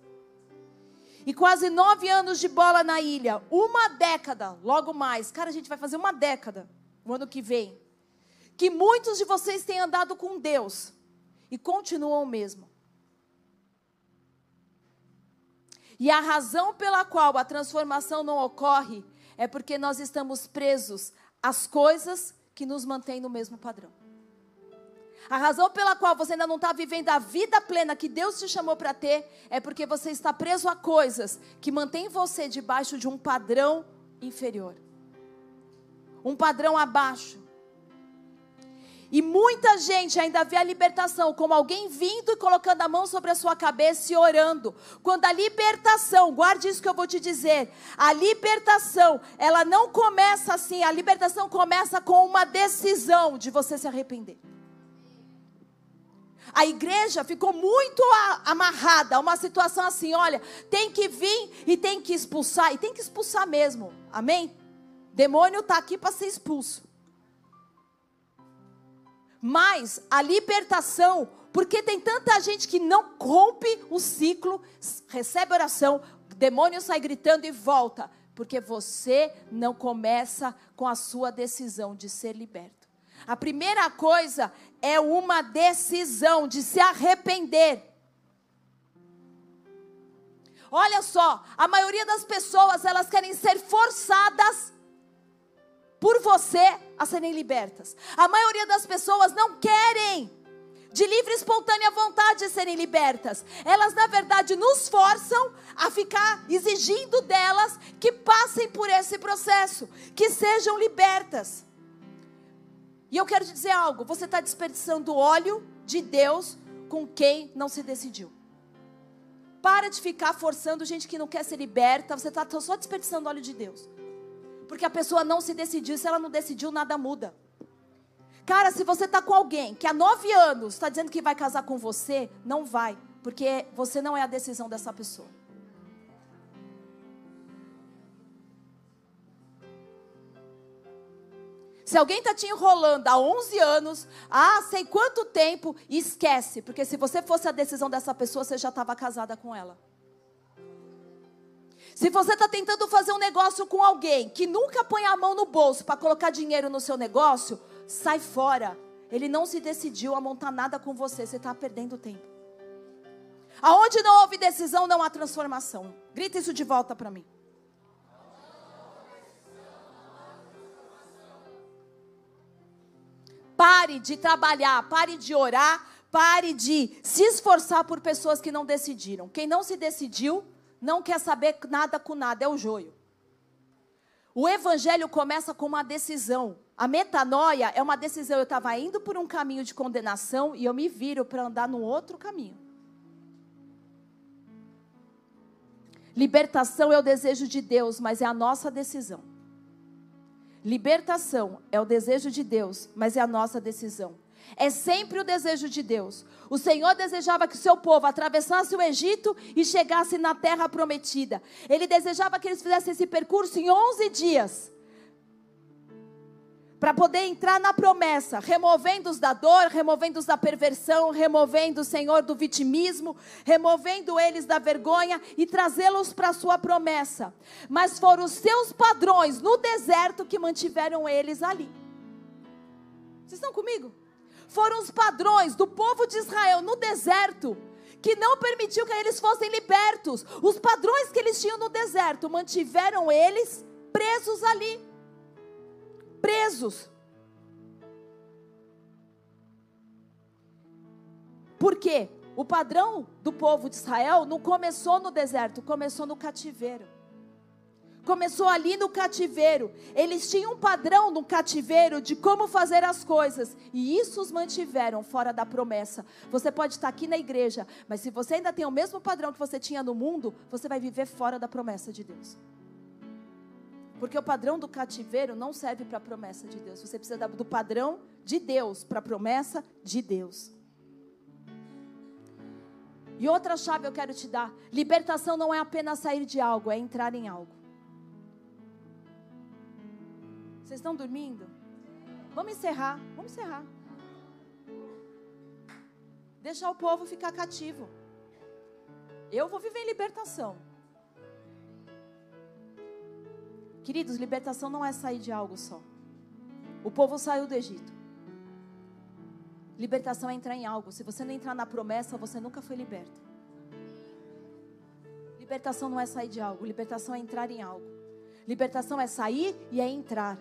e quase nove anos de bola na ilha. Uma década, logo mais. Cara, a gente vai fazer uma década o ano que vem. Que muitos de vocês têm andado com Deus e continuam mesmo. E a razão pela qual a transformação não ocorre é porque nós estamos presos às coisas que nos mantêm no mesmo padrão. A razão pela qual você ainda não está vivendo a vida plena que Deus te chamou para ter é porque você está preso a coisas que mantêm você debaixo de um padrão inferior, um padrão abaixo. E muita gente ainda vê a libertação como alguém vindo e colocando a mão sobre a sua cabeça e orando. Quando a libertação, guarde isso que eu vou te dizer, a libertação, ela não começa assim, a libertação começa com uma decisão de você se arrepender. A igreja ficou muito amarrada a uma situação assim: olha, tem que vir e tem que expulsar, e tem que expulsar mesmo, amém? Demônio está aqui para ser expulso. Mas a libertação, porque tem tanta gente que não rompe o ciclo, recebe oração, demônio sai gritando e volta, porque você não começa com a sua decisão de ser liberto. A primeira coisa é uma decisão de se arrepender. Olha só, a maioria das pessoas, elas querem ser forçadas por você a serem libertas. A maioria das pessoas não querem de livre e espontânea vontade serem libertas. Elas, na verdade, nos forçam a ficar exigindo delas que passem por esse processo, que sejam libertas. E eu quero te dizer algo: você está desperdiçando óleo de Deus com quem não se decidiu. Para de ficar forçando gente que não quer ser liberta. Você está só desperdiçando óleo de Deus. Porque a pessoa não se decidiu. Se ela não decidiu, nada muda. Cara, se você está com alguém que há nove anos está dizendo que vai casar com você, não vai. Porque você não é a decisão dessa pessoa. Se alguém está te enrolando há 11 anos, há sei quanto tempo, esquece, porque se você fosse a decisão dessa pessoa, você já estava casada com ela. Se você está tentando fazer um negócio com alguém que nunca põe a mão no bolso para colocar dinheiro no seu negócio, sai fora. Ele não se decidiu a montar nada com você, você está perdendo tempo. Aonde não houve decisão, não há transformação. Grita isso de volta para mim. Pare de trabalhar, pare de orar, pare de se esforçar por pessoas que não decidiram. Quem não se decidiu, não quer saber nada com nada, é o joio. O evangelho começa com uma decisão. A metanoia é uma decisão. Eu estava indo por um caminho de condenação e eu me viro para andar num outro caminho. Libertação é o desejo de Deus, mas é a nossa decisão. Libertação é o desejo de Deus, mas é a nossa decisão. É sempre o desejo de Deus. O Senhor desejava que o seu povo atravessasse o Egito e chegasse na terra prometida. Ele desejava que eles fizessem esse percurso em 11 dias. Para poder entrar na promessa, removendo-os da dor, removendo-os da perversão, removendo, o Senhor, do vitimismo, removendo eles da vergonha e trazê-los para a sua promessa. Mas foram os seus padrões no deserto que mantiveram eles ali. Vocês estão comigo? foram os padrões do povo de Israel no deserto que não permitiu que eles fossem libertos. Os padrões que eles tinham no deserto mantiveram eles presos ali. Presos. Por quê? O padrão do povo de Israel não começou no deserto, começou no cativeiro começou ali no cativeiro. Eles tinham um padrão no cativeiro de como fazer as coisas, e isso os mantiveram fora da promessa. Você pode estar aqui na igreja, mas se você ainda tem o mesmo padrão que você tinha no mundo, você vai viver fora da promessa de Deus. Porque o padrão do cativeiro não serve para a promessa de Deus. Você precisa do padrão de Deus para a promessa de Deus. E outra chave eu quero te dar: libertação não é apenas sair de algo, é entrar em algo. Vocês estão dormindo? Vamos encerrar. Vamos encerrar. Deixar o povo ficar cativo. Eu vou viver em libertação. Queridos, libertação não é sair de algo só. O povo saiu do Egito. Libertação é entrar em algo. Se você não entrar na promessa, você nunca foi liberto. Libertação não é sair de algo. Libertação é entrar em algo. Libertação é sair e é entrar.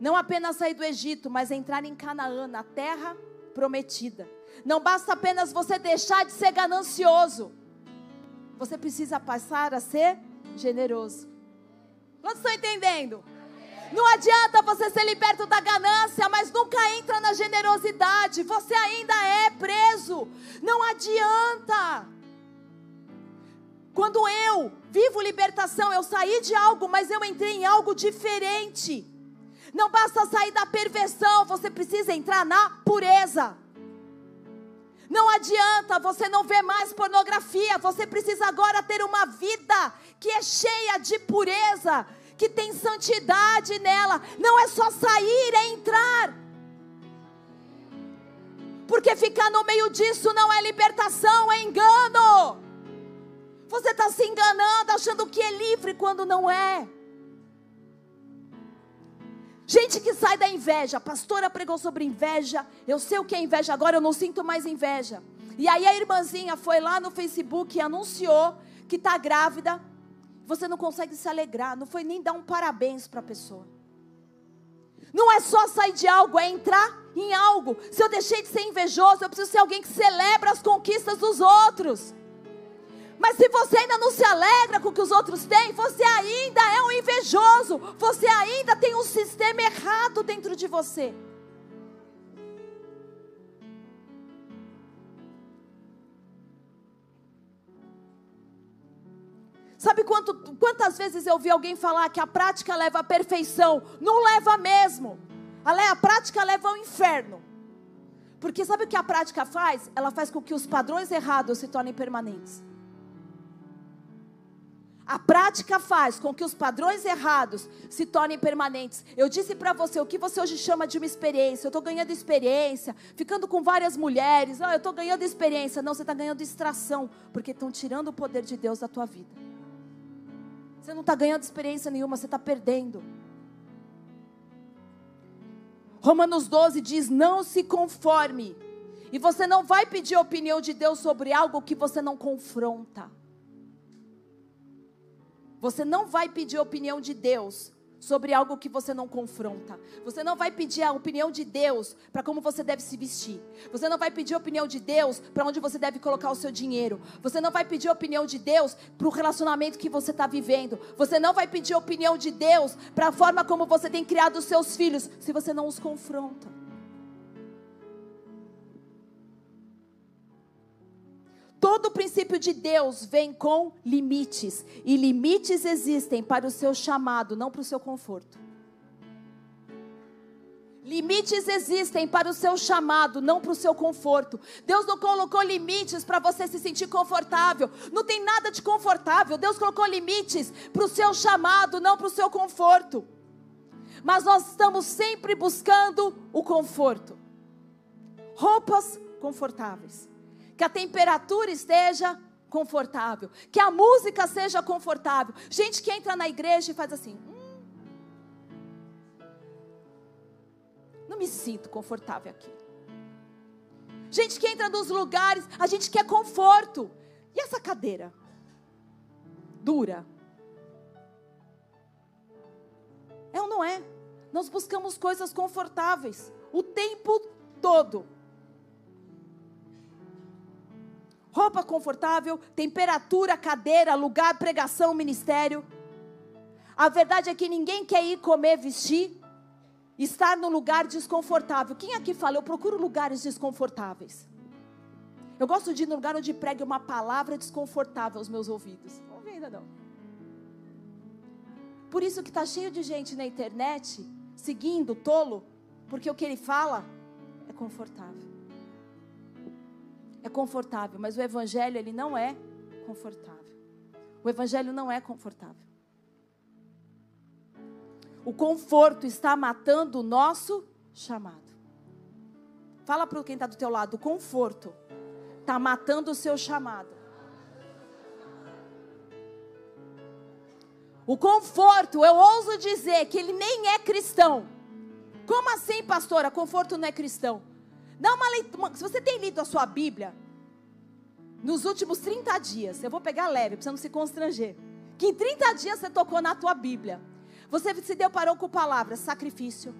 Não apenas sair do Egito, mas entrar em Canaã, na terra prometida. Não basta apenas você deixar de ser ganancioso. Você precisa passar a ser generoso. Quantos estão entendendo? Não adianta você ser liberto da ganância, mas nunca entra na generosidade. Você ainda é preso. Não adianta. Quando eu vivo libertação, eu saí de algo, mas eu entrei em algo diferente. Não basta sair da perversão, você precisa entrar na pureza. Não adianta você não ver mais pornografia, você precisa agora ter uma vida que é cheia de pureza, que tem santidade nela. Não é só sair, é entrar. Porque ficar no meio disso não é libertação, é engano. Você está se enganando, achando que é livre quando não é. Gente que sai da inveja. A pastora pregou sobre inveja. Eu sei o que é inveja agora, eu não sinto mais inveja. E aí a irmãzinha foi lá no Facebook e anunciou que está grávida. Você não consegue se alegrar, não foi nem dar um parabéns para a pessoa. Não é só sair de algo, é entrar em algo. Se eu deixei de ser invejoso, eu preciso ser alguém que celebra as conquistas dos outros. Mas se você ainda não se alegra com o que os outros têm, você ainda é um invejoso. Você ainda tem um sistema errado dentro de você. Sabe quanto, quantas vezes eu vi alguém falar que a prática leva à perfeição? Não leva mesmo. A prática leva ao inferno. Porque sabe o que a prática faz? Ela faz com que os padrões errados se tornem permanentes. A prática faz com que os padrões errados se tornem permanentes. Eu disse para você o que você hoje chama de uma experiência. Eu estou ganhando experiência, ficando com várias mulheres. Oh, eu estou ganhando experiência. Não, você está ganhando distração, porque estão tirando o poder de Deus da tua vida. Você não está ganhando experiência nenhuma, você está perdendo. Romanos 12 diz: Não se conforme. E você não vai pedir a opinião de Deus sobre algo que você não confronta. Você não vai pedir a opinião de Deus sobre algo que você não confronta. Você não vai pedir a opinião de Deus para como você deve se vestir. Você não vai pedir a opinião de Deus para onde você deve colocar o seu dinheiro. Você não vai pedir a opinião de Deus para o relacionamento que você está vivendo. Você não vai pedir a opinião de Deus para a forma como você tem criado os seus filhos, se você não os confronta. Todo o princípio de Deus vem com limites. E limites existem para o seu chamado, não para o seu conforto. Limites existem para o seu chamado, não para o seu conforto. Deus não colocou limites para você se sentir confortável. Não tem nada de confortável. Deus colocou limites para o seu chamado, não para o seu conforto. Mas nós estamos sempre buscando o conforto. Roupas confortáveis que a temperatura esteja confortável, que a música seja confortável. Gente que entra na igreja e faz assim: hum, não me sinto confortável aqui. Gente que entra nos lugares, a gente quer conforto. E essa cadeira? Dura. É ou não é? Nós buscamos coisas confortáveis o tempo todo. Roupa confortável, temperatura, cadeira, lugar, pregação, ministério. A verdade é que ninguém quer ir comer, vestir, estar num lugar desconfortável. Quem aqui fala, eu procuro lugares desconfortáveis? Eu gosto de ir no lugar onde pregue uma palavra desconfortável aos meus ouvidos. Não venda não. Por isso que está cheio de gente na internet seguindo tolo, porque o que ele fala é confortável é confortável, mas o evangelho ele não é confortável. O evangelho não é confortável. O conforto está matando o nosso chamado. Fala para quem está do teu lado, o conforto está matando o seu chamado. O conforto, eu ouso dizer que ele nem é cristão. Como assim, pastora? Conforto não é cristão. Dá uma leitura. Se você tem lido a sua Bíblia, nos últimos 30 dias, eu vou pegar leve, para você não se constranger. Que em 30 dias você tocou na tua Bíblia. Você se deparou com palavras sacrifício.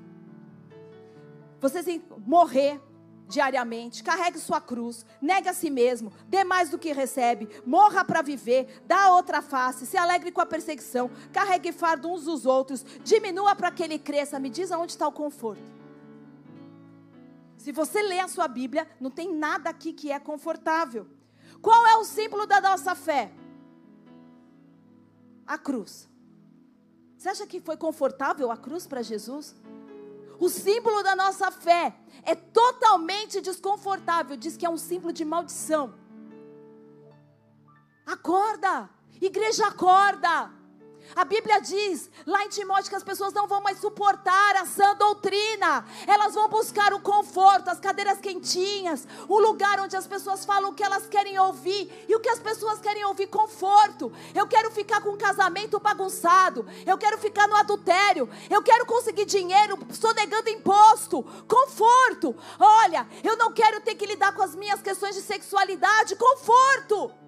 Você se morrer diariamente, carregue sua cruz, negue a si mesmo, dê mais do que recebe, morra para viver, dá outra face, se alegre com a perseguição, carregue fardo uns dos outros, diminua para que ele cresça. Me diz aonde está o conforto. Se você lê a sua Bíblia, não tem nada aqui que é confortável. Qual é o símbolo da nossa fé? A cruz. Você acha que foi confortável a cruz para Jesus? O símbolo da nossa fé é totalmente desconfortável. Diz que é um símbolo de maldição. Acorda, igreja, acorda. A Bíblia diz lá em Timóteo que as pessoas não vão mais suportar a sã doutrina, elas vão buscar o conforto, as cadeiras quentinhas, o lugar onde as pessoas falam o que elas querem ouvir. E o que as pessoas querem ouvir? Conforto. Eu quero ficar com um casamento bagunçado, eu quero ficar no adultério, eu quero conseguir dinheiro sonegando imposto, conforto. Olha, eu não quero ter que lidar com as minhas questões de sexualidade, conforto.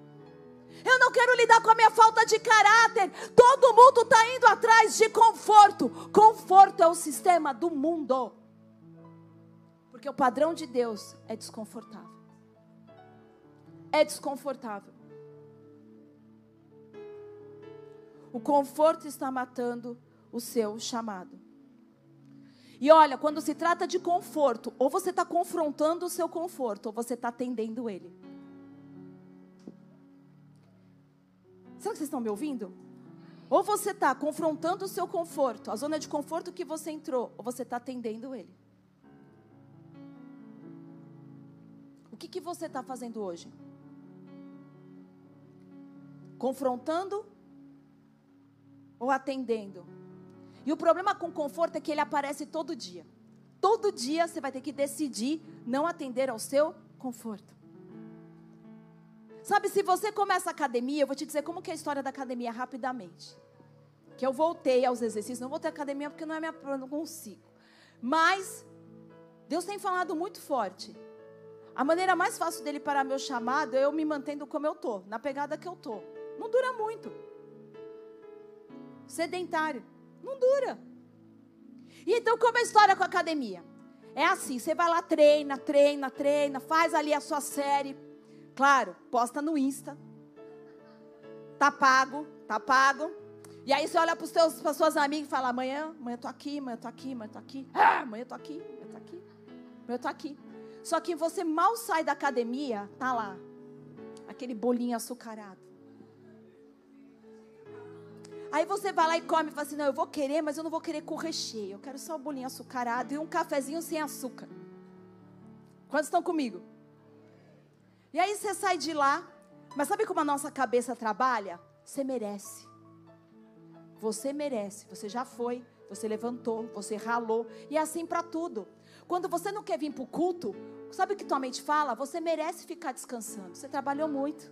Eu não quero lidar com a minha falta de caráter. Todo mundo está indo atrás de conforto. Conforto é o sistema do mundo. Porque o padrão de Deus é desconfortável. É desconfortável. O conforto está matando o seu chamado. E olha, quando se trata de conforto, ou você está confrontando o seu conforto, ou você está atendendo ele. Será que vocês estão me ouvindo? Ou você está confrontando o seu conforto, a zona de conforto que você entrou, ou você está atendendo ele. O que, que você está fazendo hoje? Confrontando ou atendendo. E o problema com conforto é que ele aparece todo dia. Todo dia você vai ter que decidir não atender ao seu conforto. Sabe, se você começa academia, eu vou te dizer como que é a história da academia rapidamente. Que eu voltei aos exercícios, não voltei à academia porque não é minha, não consigo. Mas Deus tem falado muito forte. A maneira mais fácil dele parar meu chamado é eu me mantendo como eu tô, na pegada que eu tô. Não dura muito. Sedentário, não dura. E então como é a história com a academia? É assim, você vai lá, treina, treina, treina, faz ali a sua série, Claro, posta no Insta. Tá pago, tá pago. E aí você olha para as suas amigas e fala: amanhã, amanhã eu tô aqui, amanhã eu tô aqui, amanhã eu tô aqui. Ah, amanhã eu tô aqui, amanhã eu tô aqui, amanhã eu tô aqui. Só que você mal sai da academia, tá lá. Aquele bolinho açucarado. Aí você vai lá e come e fala assim: não, eu vou querer, mas eu não vou querer com recheio. Eu quero só o bolinho açucarado e um cafezinho sem açúcar. Quantos estão comigo? E aí você sai de lá, mas sabe como a nossa cabeça trabalha? Você merece. Você merece. Você já foi, você levantou, você ralou. E é assim para tudo. Quando você não quer vir para o culto, sabe o que tua mente fala? Você merece ficar descansando. Você trabalhou muito.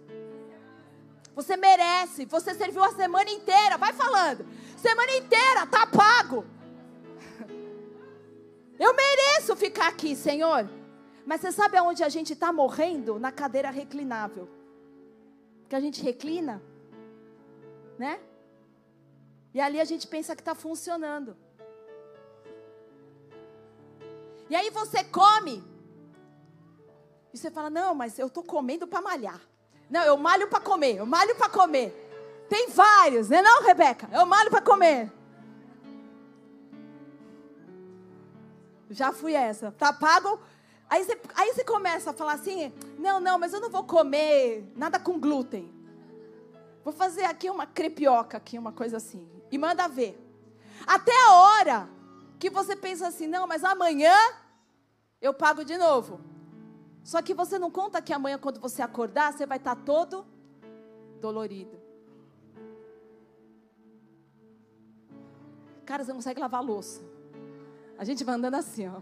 Você merece. Você serviu a semana inteira. Vai falando. Semana inteira, tá pago. (laughs) Eu mereço ficar aqui, Senhor. Mas você sabe aonde a gente está morrendo? Na cadeira reclinável. Que a gente reclina, né? E ali a gente pensa que está funcionando. E aí você come. E você fala: Não, mas eu estou comendo para malhar. Não, eu malho para comer. Eu malho para comer. Tem vários, né, não, Rebeca? Eu malho para comer. Já fui essa. Tá pago Aí você, aí você começa a falar assim: não, não, mas eu não vou comer nada com glúten. Vou fazer aqui uma crepioca, aqui, uma coisa assim. E manda ver. Até a hora que você pensa assim: não, mas amanhã eu pago de novo. Só que você não conta que amanhã, quando você acordar, você vai estar todo dolorido. Cara, você não consegue lavar a louça. A gente vai andando assim, ó.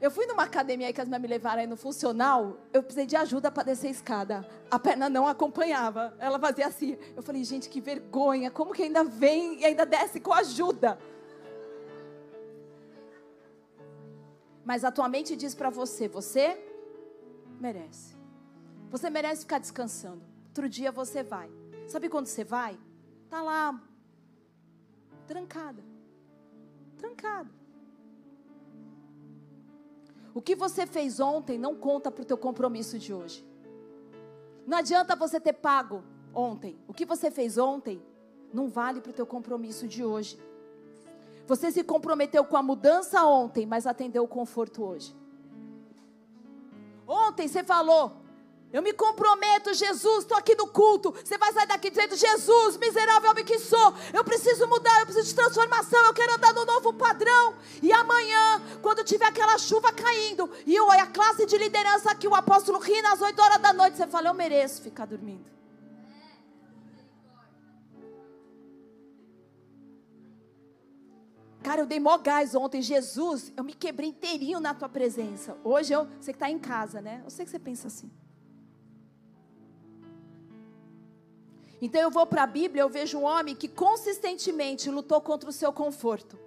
Eu fui numa academia aí que as minhas me levaram aí no funcional. Eu precisei de ajuda para descer a escada. A perna não acompanhava. Ela fazia assim. Eu falei, gente, que vergonha. Como que ainda vem e ainda desce com ajuda? Mas a tua mente diz para você: você merece. Você merece ficar descansando. Outro dia você vai. Sabe quando você vai? Tá lá, trancada. Trancada. O que você fez ontem não conta para o teu compromisso de hoje. Não adianta você ter pago ontem. O que você fez ontem não vale para o teu compromisso de hoje. Você se comprometeu com a mudança ontem, mas atendeu o conforto hoje. Ontem você falou, eu me comprometo, Jesus, estou aqui no culto. Você vai sair daqui dizendo: Jesus, miserável homem que sou, eu preciso mudar, eu preciso de transformação, eu quero andar no novo padrão. E amanhã, quando tiver aquela chuva caindo, e eu, a classe de liderança aqui, o apóstolo ri nas 8 horas da noite, você fala: Eu mereço ficar dormindo. Cara, eu dei mó gás ontem. Jesus, eu me quebrei inteirinho na tua presença. Hoje eu, você que está em casa, né? Eu sei que você pensa assim. Então eu vou para a Bíblia, eu vejo um homem que consistentemente lutou contra o seu conforto.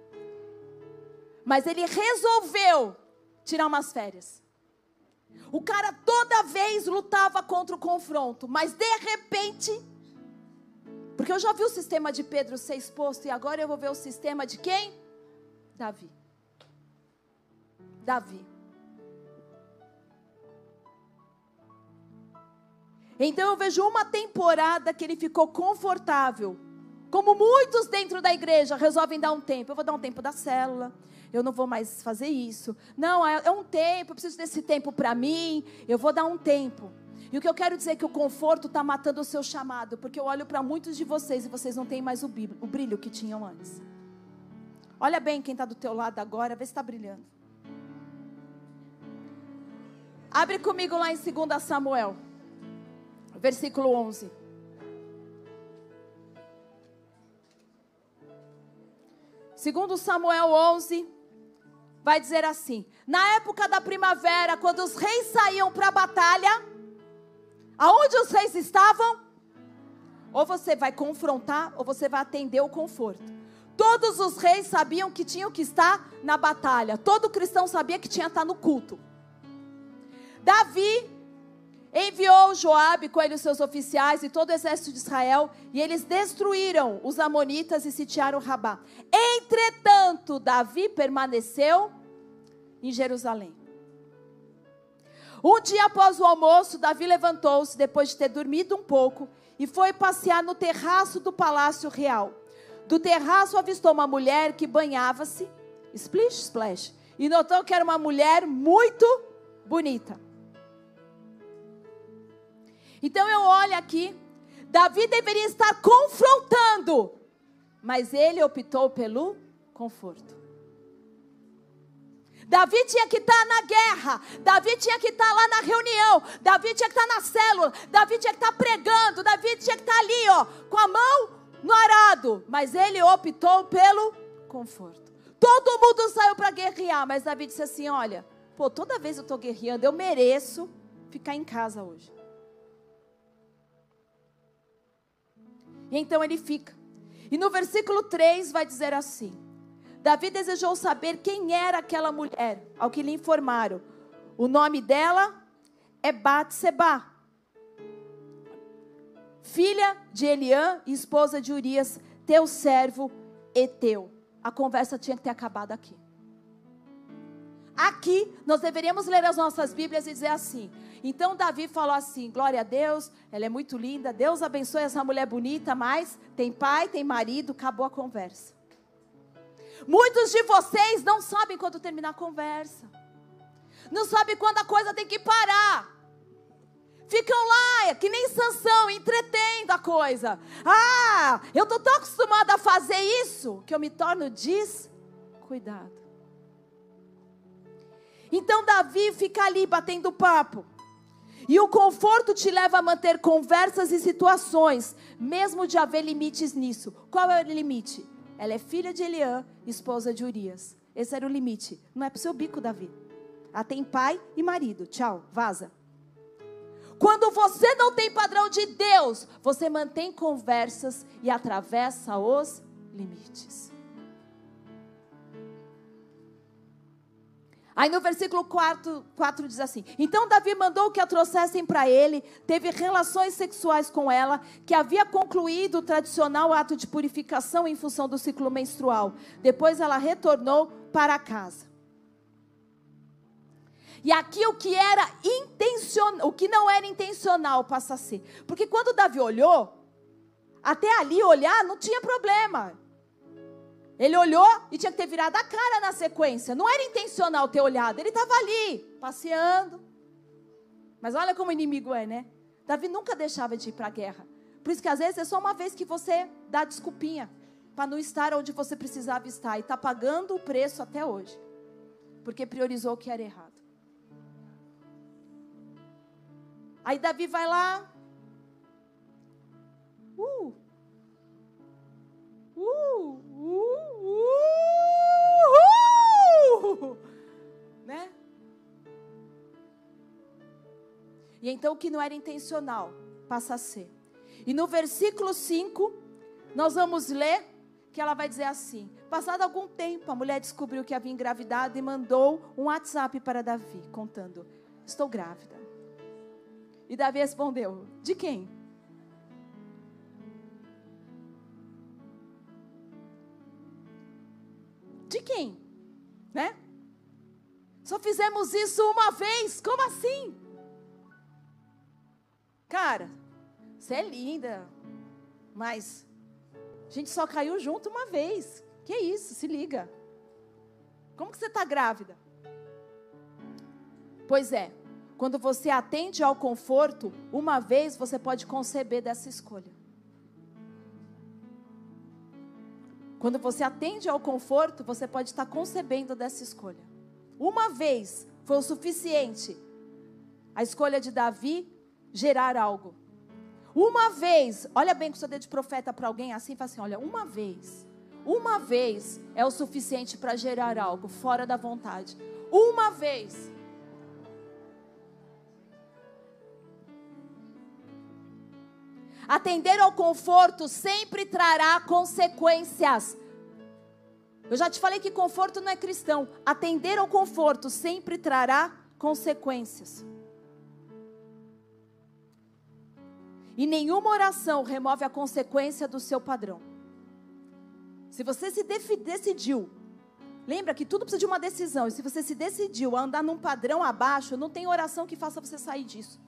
Mas ele resolveu tirar umas férias. O cara toda vez lutava contra o confronto, mas de repente, porque eu já vi o sistema de Pedro ser exposto e agora eu vou ver o sistema de quem? Davi. Davi. Então eu vejo uma temporada que ele ficou confortável. Como muitos dentro da igreja resolvem dar um tempo. Eu vou dar um tempo da célula. Eu não vou mais fazer isso. Não, é, é um tempo. Eu preciso desse tempo para mim. Eu vou dar um tempo. E o que eu quero dizer é que o conforto está matando o seu chamado. Porque eu olho para muitos de vocês e vocês não têm mais o brilho, que tinham antes. Olha bem quem está do teu lado agora. Vê se está brilhando. Abre comigo lá em 2 Samuel versículo 11. Segundo Samuel 11, vai dizer assim: Na época da primavera, quando os reis saíam para a batalha, aonde os reis estavam? Ou você vai confrontar, ou você vai atender o conforto. Todos os reis sabiam que tinham que estar na batalha. Todo cristão sabia que tinha que estar no culto. Davi enviou Joabe com ele os seus oficiais e todo o exército de Israel, e eles destruíram os amonitas e sitiaram Rabá. Entretanto, Davi permaneceu em Jerusalém. Um dia após o almoço, Davi levantou-se depois de ter dormido um pouco e foi passear no terraço do palácio real. Do terraço avistou uma mulher que banhava-se, splish splash, e notou que era uma mulher muito bonita. Então eu olho aqui, Davi deveria estar confrontando, mas ele optou pelo conforto. Davi tinha que estar na guerra, Davi tinha que estar lá na reunião, Davi tinha que estar na célula, Davi tinha que estar pregando, Davi tinha que estar ali, ó, com a mão no arado, mas ele optou pelo conforto. Todo mundo saiu para guerrear, mas Davi disse assim: Olha, pô, toda vez eu estou guerreando, eu mereço ficar em casa hoje. E então ele fica. E no versículo 3 vai dizer assim: Davi desejou saber quem era aquela mulher, ao que lhe informaram. O nome dela é Batseba, filha de Eliã e esposa de Urias, teu servo Eteu. A conversa tinha que ter acabado aqui. Aqui nós deveríamos ler as nossas Bíblias e dizer assim: então Davi falou assim: glória a Deus, ela é muito linda, Deus abençoe essa mulher bonita, mas tem pai, tem marido, acabou a conversa. Muitos de vocês não sabem quando terminar a conversa, não sabem quando a coisa tem que parar. Ficam lá, é que nem Sansão, entretendo a coisa. Ah, eu estou tão acostumada a fazer isso que eu me torno descuidado. Então Davi fica ali batendo papo. E o conforto te leva a manter conversas e situações, mesmo de haver limites nisso. Qual é o limite? Ela é filha de Eliã, esposa de Urias. Esse era o limite. Não é para o seu bico, Davi. Ela tem pai e marido. Tchau, vaza. Quando você não tem padrão de Deus, você mantém conversas e atravessa os limites. Aí no versículo 4, 4 diz assim: Então Davi mandou que a trouxessem para ele, teve relações sexuais com ela, que havia concluído o tradicional ato de purificação em função do ciclo menstrual. Depois ela retornou para casa. E aqui o que era intencional, o que não era intencional passa a ser. Porque quando Davi olhou, até ali olhar não tinha problema. Ele olhou e tinha que ter virado a cara na sequência. Não era intencional ter olhado. Ele estava ali, passeando. Mas olha como o inimigo é, né? Davi nunca deixava de ir para a guerra. Por isso que às vezes é só uma vez que você dá desculpinha para não estar onde você precisava estar. E está pagando o preço até hoje. Porque priorizou o que era errado. Aí Davi vai lá. Uh, Uh, uh, uh, né? E então o que não era intencional passa a ser. E no versículo 5, nós vamos ler que ela vai dizer assim: Passado algum tempo, a mulher descobriu que havia engravidado e mandou um WhatsApp para Davi, contando: Estou grávida. E Davi respondeu: De quem? De quem? Né? Só fizemos isso uma vez, como assim? Cara, você é linda, mas a gente só caiu junto uma vez. Que isso? Se liga. Como que você está grávida? Pois é, quando você atende ao conforto, uma vez você pode conceber dessa escolha. Quando você atende ao conforto, você pode estar concebendo dessa escolha. Uma vez foi o suficiente a escolha de Davi gerar algo. Uma vez, olha bem com seu dedo de profeta para alguém assim, fala assim: olha, uma vez, uma vez é o suficiente para gerar algo fora da vontade. Uma vez. Atender ao conforto sempre trará consequências. Eu já te falei que conforto não é cristão. Atender ao conforto sempre trará consequências. E nenhuma oração remove a consequência do seu padrão. Se você se decidiu, lembra que tudo precisa de uma decisão. E se você se decidiu a andar num padrão abaixo, não tem oração que faça você sair disso.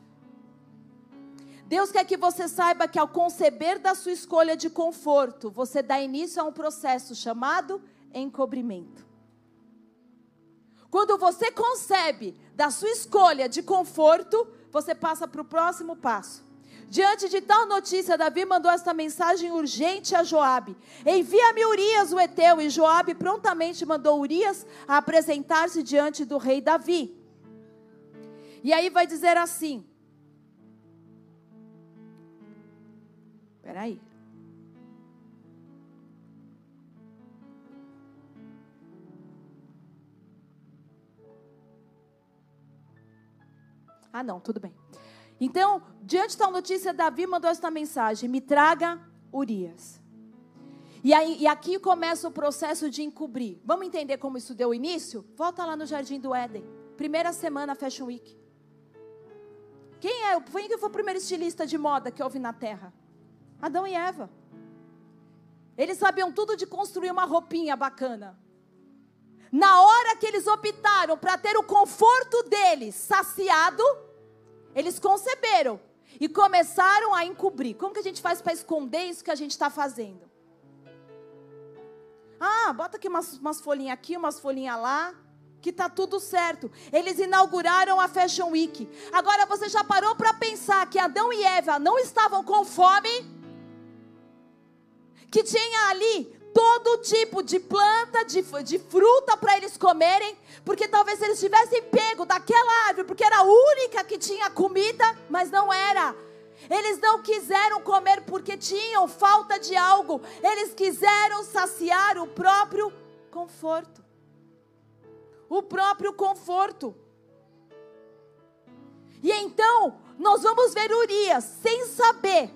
Deus quer que você saiba que ao conceber da sua escolha de conforto, você dá início a um processo chamado encobrimento. Quando você concebe da sua escolha de conforto, você passa para o próximo passo. Diante de tal notícia, Davi mandou esta mensagem urgente a Joabe: Envia-me Urias o Eteu. E Joabe prontamente mandou Urias a apresentar-se diante do rei Davi. E aí vai dizer assim: Espera aí. Ah, não, tudo bem. Então, diante da notícia, Davi mandou esta mensagem: me traga Urias. E, aí, e aqui começa o processo de encobrir. Vamos entender como isso deu início? Volta lá no Jardim do Éden. Primeira semana Fashion Week. Quem é? Quem foi o primeiro estilista de moda que houve na Terra? Adão e Eva. Eles sabiam tudo de construir uma roupinha bacana. Na hora que eles optaram para ter o conforto deles saciado, eles conceberam e começaram a encobrir. Como que a gente faz para esconder isso que a gente está fazendo? Ah, bota aqui umas, umas folhinhas aqui, umas folhinhas lá, que tá tudo certo. Eles inauguraram a Fashion Week. Agora você já parou para pensar que Adão e Eva não estavam com fome? Que tinha ali todo tipo de planta, de, de fruta para eles comerem, porque talvez eles tivessem pego daquela árvore, porque era a única que tinha comida, mas não era. Eles não quiseram comer porque tinham falta de algo, eles quiseram saciar o próprio conforto. O próprio conforto. E então, nós vamos ver Urias sem saber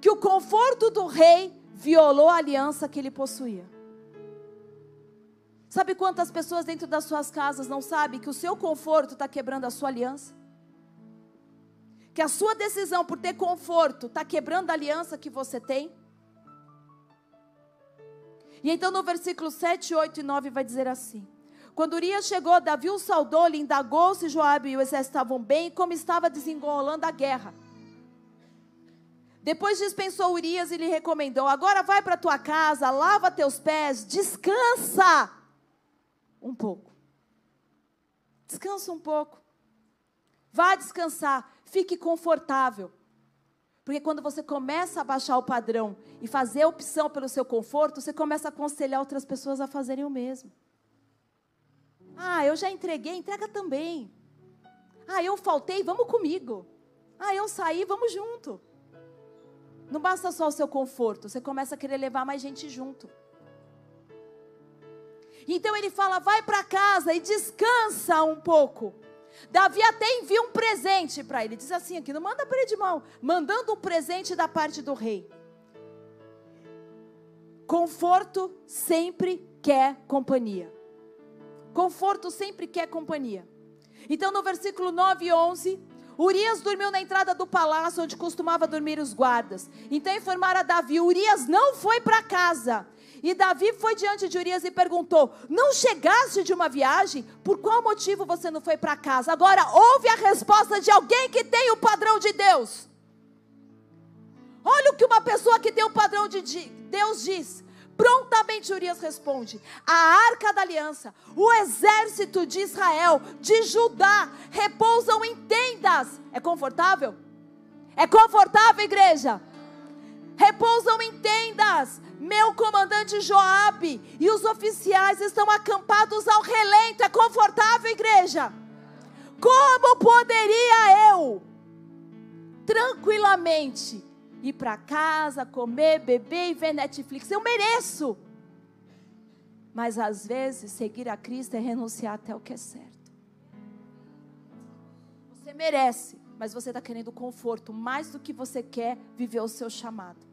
que o conforto do rei violou a aliança que ele possuía. Sabe quantas pessoas dentro das suas casas não sabem que o seu conforto está quebrando a sua aliança? Que a sua decisão por ter conforto está quebrando a aliança que você tem? E então no versículo 7, 8 e 9 vai dizer assim: Quando Urias chegou, Davi o saudou, lhe indagou se Joabe e o exército estavam bem e como estava desenrolando a guerra. Depois dispensou Urias e lhe recomendou: Agora vai para tua casa, lava teus pés, descansa um pouco. Descansa um pouco. Vá descansar, fique confortável. Porque quando você começa a baixar o padrão e fazer opção pelo seu conforto, você começa a aconselhar outras pessoas a fazerem o mesmo. Ah, eu já entreguei, entrega também. Ah, eu faltei, vamos comigo. Ah, eu saí, vamos junto. Não basta só o seu conforto, você começa a querer levar mais gente junto. Então ele fala: vai para casa e descansa um pouco. Davi até envia um presente para ele. Diz assim aqui: não manda para ele de mão, mandando um presente da parte do rei. Conforto sempre quer companhia. Conforto sempre quer companhia. Então no versículo 9 e 11, Urias dormiu na entrada do palácio onde costumava dormir os guardas. Então informaram a Davi: Urias não foi para casa. E Davi foi diante de Urias e perguntou: Não chegaste de uma viagem? Por qual motivo você não foi para casa? Agora ouve a resposta de alguém que tem o padrão de Deus. Olha o que uma pessoa que tem o padrão de Deus diz. Prontamente Urias responde: A arca da aliança, o exército de Israel, de Judá, repousam em tendas. É confortável? É confortável, igreja? Repousam em tendas. Meu comandante Joabe e os oficiais estão acampados ao relento. É confortável, igreja? Como poderia eu tranquilamente ir para casa, comer, beber e ver Netflix. Eu mereço. Mas às vezes seguir a Cristo é renunciar até o que é certo. Você merece, mas você está querendo conforto mais do que você quer viver o seu chamado.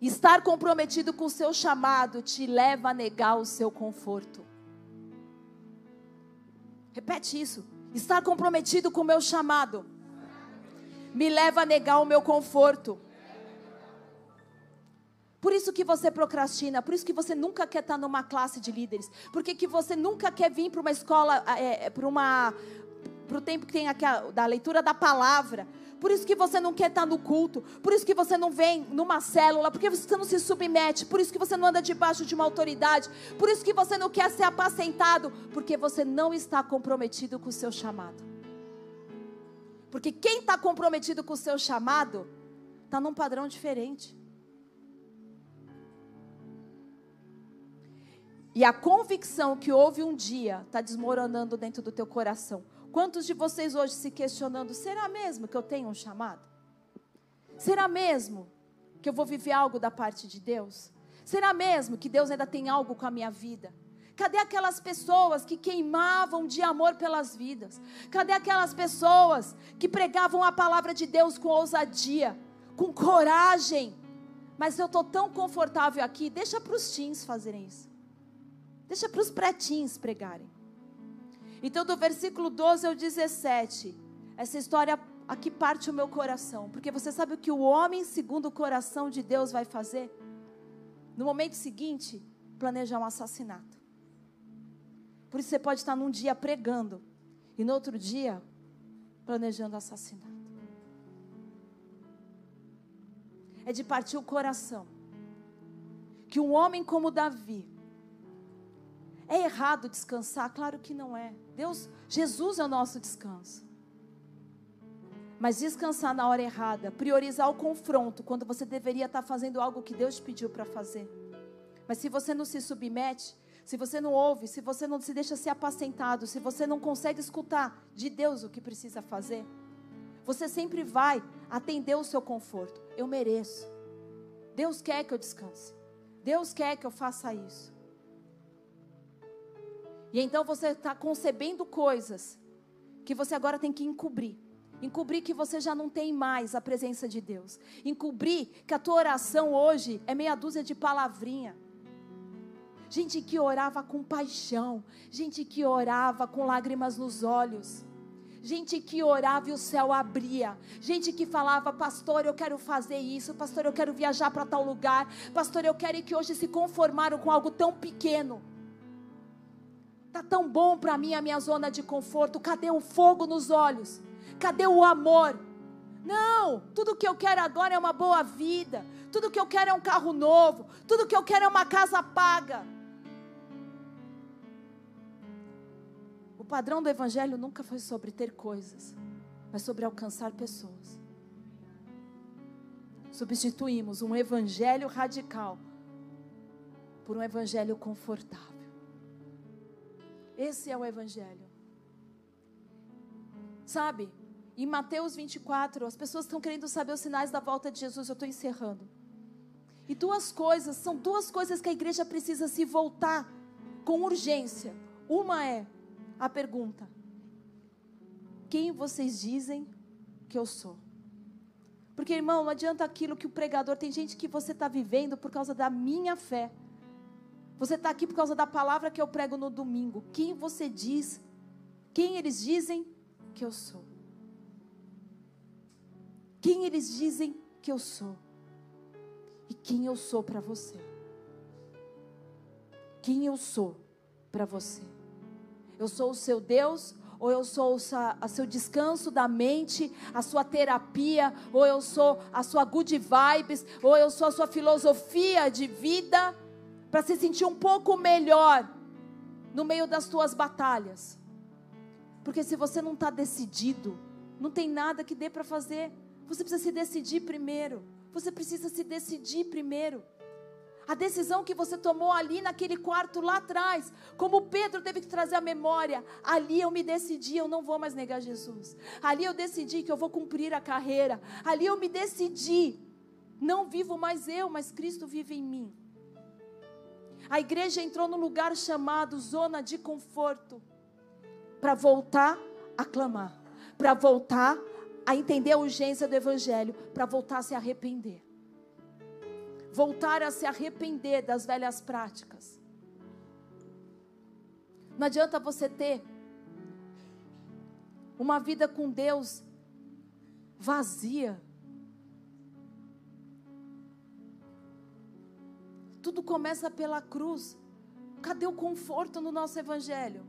Estar comprometido com o seu chamado te leva a negar o seu conforto. Repete isso. Estar comprometido com o meu chamado me leva a negar o meu conforto. Por isso que você procrastina, por isso que você nunca quer estar numa classe de líderes, porque que você nunca quer vir para uma escola, é, é para uma para o tempo que tem a, da leitura da palavra. Por isso que você não quer estar no culto. Por isso que você não vem numa célula. Porque você não se submete. Por isso que você não anda debaixo de uma autoridade. Por isso que você não quer ser apacentado. Porque você não está comprometido com o seu chamado. Porque quem está comprometido com o seu chamado está num padrão diferente. E a convicção que houve um dia está desmoronando dentro do teu coração. Quantos de vocês hoje se questionando: será mesmo que eu tenho um chamado? Será mesmo que eu vou viver algo da parte de Deus? Será mesmo que Deus ainda tem algo com a minha vida? Cadê aquelas pessoas que queimavam de amor pelas vidas? Cadê aquelas pessoas que pregavam a palavra de Deus com ousadia, com coragem? Mas eu estou tão confortável aqui, deixa para os teens fazerem isso. Deixa para os pretinhos pregarem. Então, do versículo 12 ao 17, essa história aqui parte o meu coração. Porque você sabe o que o homem, segundo o coração de Deus, vai fazer? No momento seguinte, planejar um assassinato. Por isso você pode estar num dia pregando e no outro dia planejando assassinato. É de partir o coração que um homem como Davi é errado descansar? Claro que não é. Deus, Jesus é o nosso descanso. Mas descansar na hora errada, priorizar o confronto quando você deveria estar fazendo algo que Deus pediu para fazer. Mas se você não se submete, se você não ouve, se você não se deixa ser apacentado, se você não consegue escutar de Deus o que precisa fazer, você sempre vai atender o seu conforto. Eu mereço. Deus quer que eu descanse. Deus quer que eu faça isso. E então você está concebendo coisas que você agora tem que encobrir. Encobrir que você já não tem mais a presença de Deus. Encobrir que a tua oração hoje é meia dúzia de palavrinha gente que orava com paixão, gente que orava com lágrimas nos olhos. Gente que orava e o céu abria. Gente que falava, pastor, eu quero fazer isso. Pastor, eu quero viajar para tal lugar. Pastor, eu quero que hoje se conformaram com algo tão pequeno. Tá tão bom para mim a minha zona de conforto. Cadê o fogo nos olhos? Cadê o amor? Não, tudo que eu quero agora é uma boa vida. Tudo que eu quero é um carro novo. Tudo que eu quero é uma casa paga. Padrão do Evangelho nunca foi sobre ter coisas, mas sobre alcançar pessoas. Substituímos um Evangelho radical por um Evangelho confortável. Esse é o Evangelho. Sabe, em Mateus 24, as pessoas estão querendo saber os sinais da volta de Jesus. Eu estou encerrando. E duas coisas, são duas coisas que a igreja precisa se voltar com urgência. Uma é a pergunta: Quem vocês dizem que eu sou? Porque, irmão, não adianta aquilo que o pregador. Tem gente que você está vivendo por causa da minha fé. Você está aqui por causa da palavra que eu prego no domingo. Quem você diz? Quem eles dizem que eu sou? Quem eles dizem que eu sou? E quem eu sou para você? Quem eu sou para você? Eu sou o seu Deus, ou eu sou o seu descanso da mente, a sua terapia, ou eu sou a sua good vibes, ou eu sou a sua filosofia de vida, para se sentir um pouco melhor no meio das tuas batalhas. Porque se você não está decidido, não tem nada que dê para fazer. Você precisa se decidir primeiro. Você precisa se decidir primeiro. A decisão que você tomou ali naquele quarto lá atrás, como Pedro teve que trazer a memória, ali eu me decidi, eu não vou mais negar Jesus. Ali eu decidi que eu vou cumprir a carreira. Ali eu me decidi Não vivo mais eu, mas Cristo vive em mim. A igreja entrou no lugar chamado zona de conforto para voltar a clamar, para voltar a entender a urgência do evangelho, para voltar a se arrepender. Voltar a se arrepender das velhas práticas. Não adianta você ter uma vida com Deus vazia. Tudo começa pela cruz. Cadê o conforto no nosso evangelho?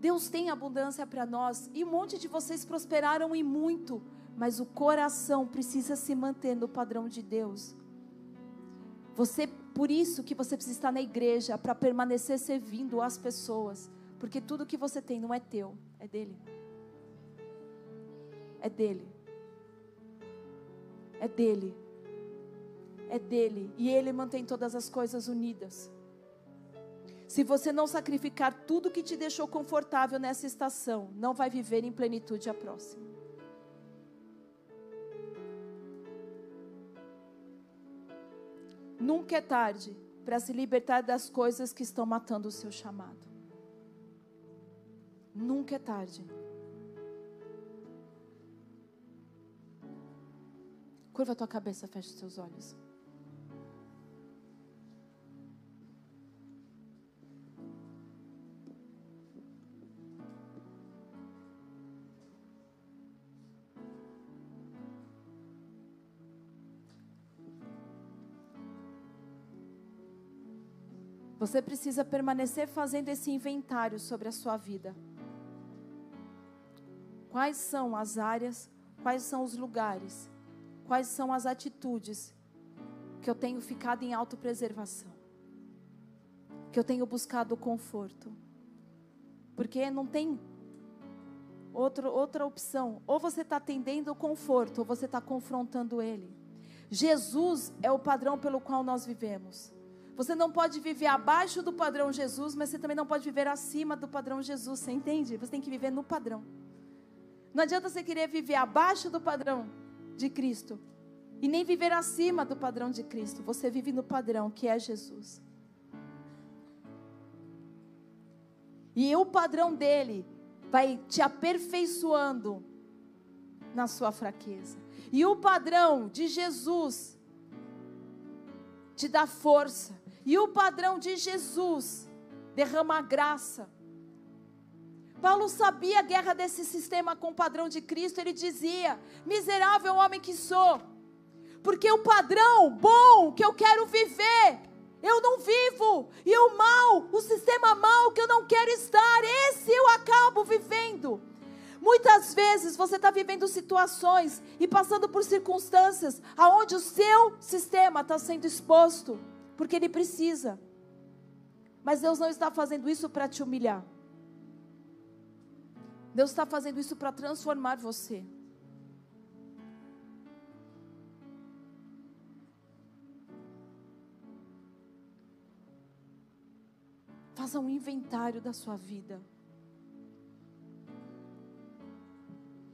Deus tem abundância para nós e um monte de vocês prosperaram e muito, mas o coração precisa se manter no padrão de Deus. Você, por isso que você precisa estar na igreja para permanecer servindo as pessoas, porque tudo que você tem não é teu, é dele. É dele. É dele. É dele e ele mantém todas as coisas unidas. Se você não sacrificar tudo que te deixou confortável nessa estação, não vai viver em plenitude a próxima. Nunca é tarde para se libertar das coisas que estão matando o seu chamado. Nunca é tarde. Curva a tua cabeça, fecha os teus olhos. Você precisa permanecer fazendo esse inventário sobre a sua vida. Quais são as áreas, quais são os lugares, quais são as atitudes que eu tenho ficado em autopreservação, que eu tenho buscado conforto. Porque não tem outro, outra opção. Ou você está atendendo o conforto, ou você está confrontando ele. Jesus é o padrão pelo qual nós vivemos. Você não pode viver abaixo do padrão Jesus, mas você também não pode viver acima do padrão Jesus. Você entende? Você tem que viver no padrão. Não adianta você querer viver abaixo do padrão de Cristo e nem viver acima do padrão de Cristo. Você vive no padrão que é Jesus. E o padrão dele vai te aperfeiçoando na sua fraqueza. E o padrão de Jesus te dá força, e o padrão de Jesus derrama graça. Paulo sabia a guerra desse sistema com o padrão de Cristo. Ele dizia: Miserável homem que sou, porque o padrão bom que eu quero viver, eu não vivo, e o mal, o sistema mal que eu não quero estar, esse eu acabo vivendo. Muitas vezes você está vivendo situações e passando por circunstâncias aonde o seu sistema está sendo exposto porque Ele precisa. Mas Deus não está fazendo isso para te humilhar. Deus está fazendo isso para transformar você. Faça um inventário da sua vida.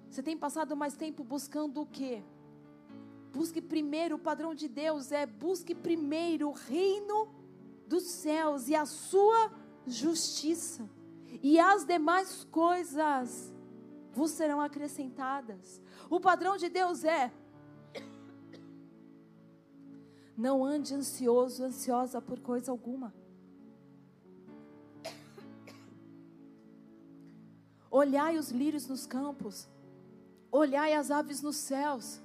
Você tem passado mais tempo buscando o quê? Busque primeiro o padrão de Deus é busque primeiro o reino dos céus e a sua justiça. E as demais coisas vos serão acrescentadas. O padrão de Deus é não ande ansioso, ansiosa por coisa alguma. Olhai os lírios nos campos, olhai as aves nos céus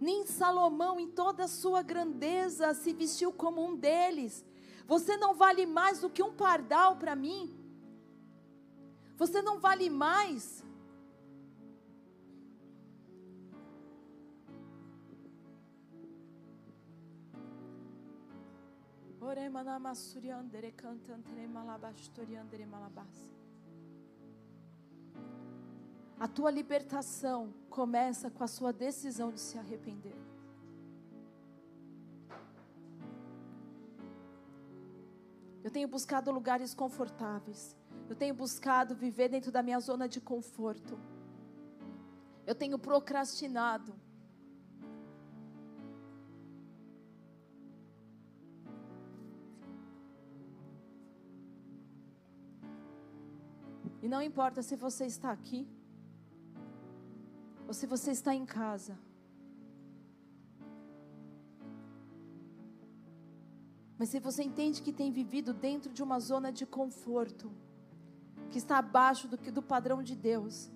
nem Salomão, em toda a sua grandeza, se vestiu como um deles. Você não vale mais do que um pardal para mim. Você não vale mais. Oremana masuriandere cantantere malabastoriandere malabas. A tua libertação começa com a sua decisão de se arrepender. Eu tenho buscado lugares confortáveis. Eu tenho buscado viver dentro da minha zona de conforto. Eu tenho procrastinado. E não importa se você está aqui ou se você está em casa. Mas se você entende que tem vivido dentro de uma zona de conforto, que está abaixo do, do padrão de Deus,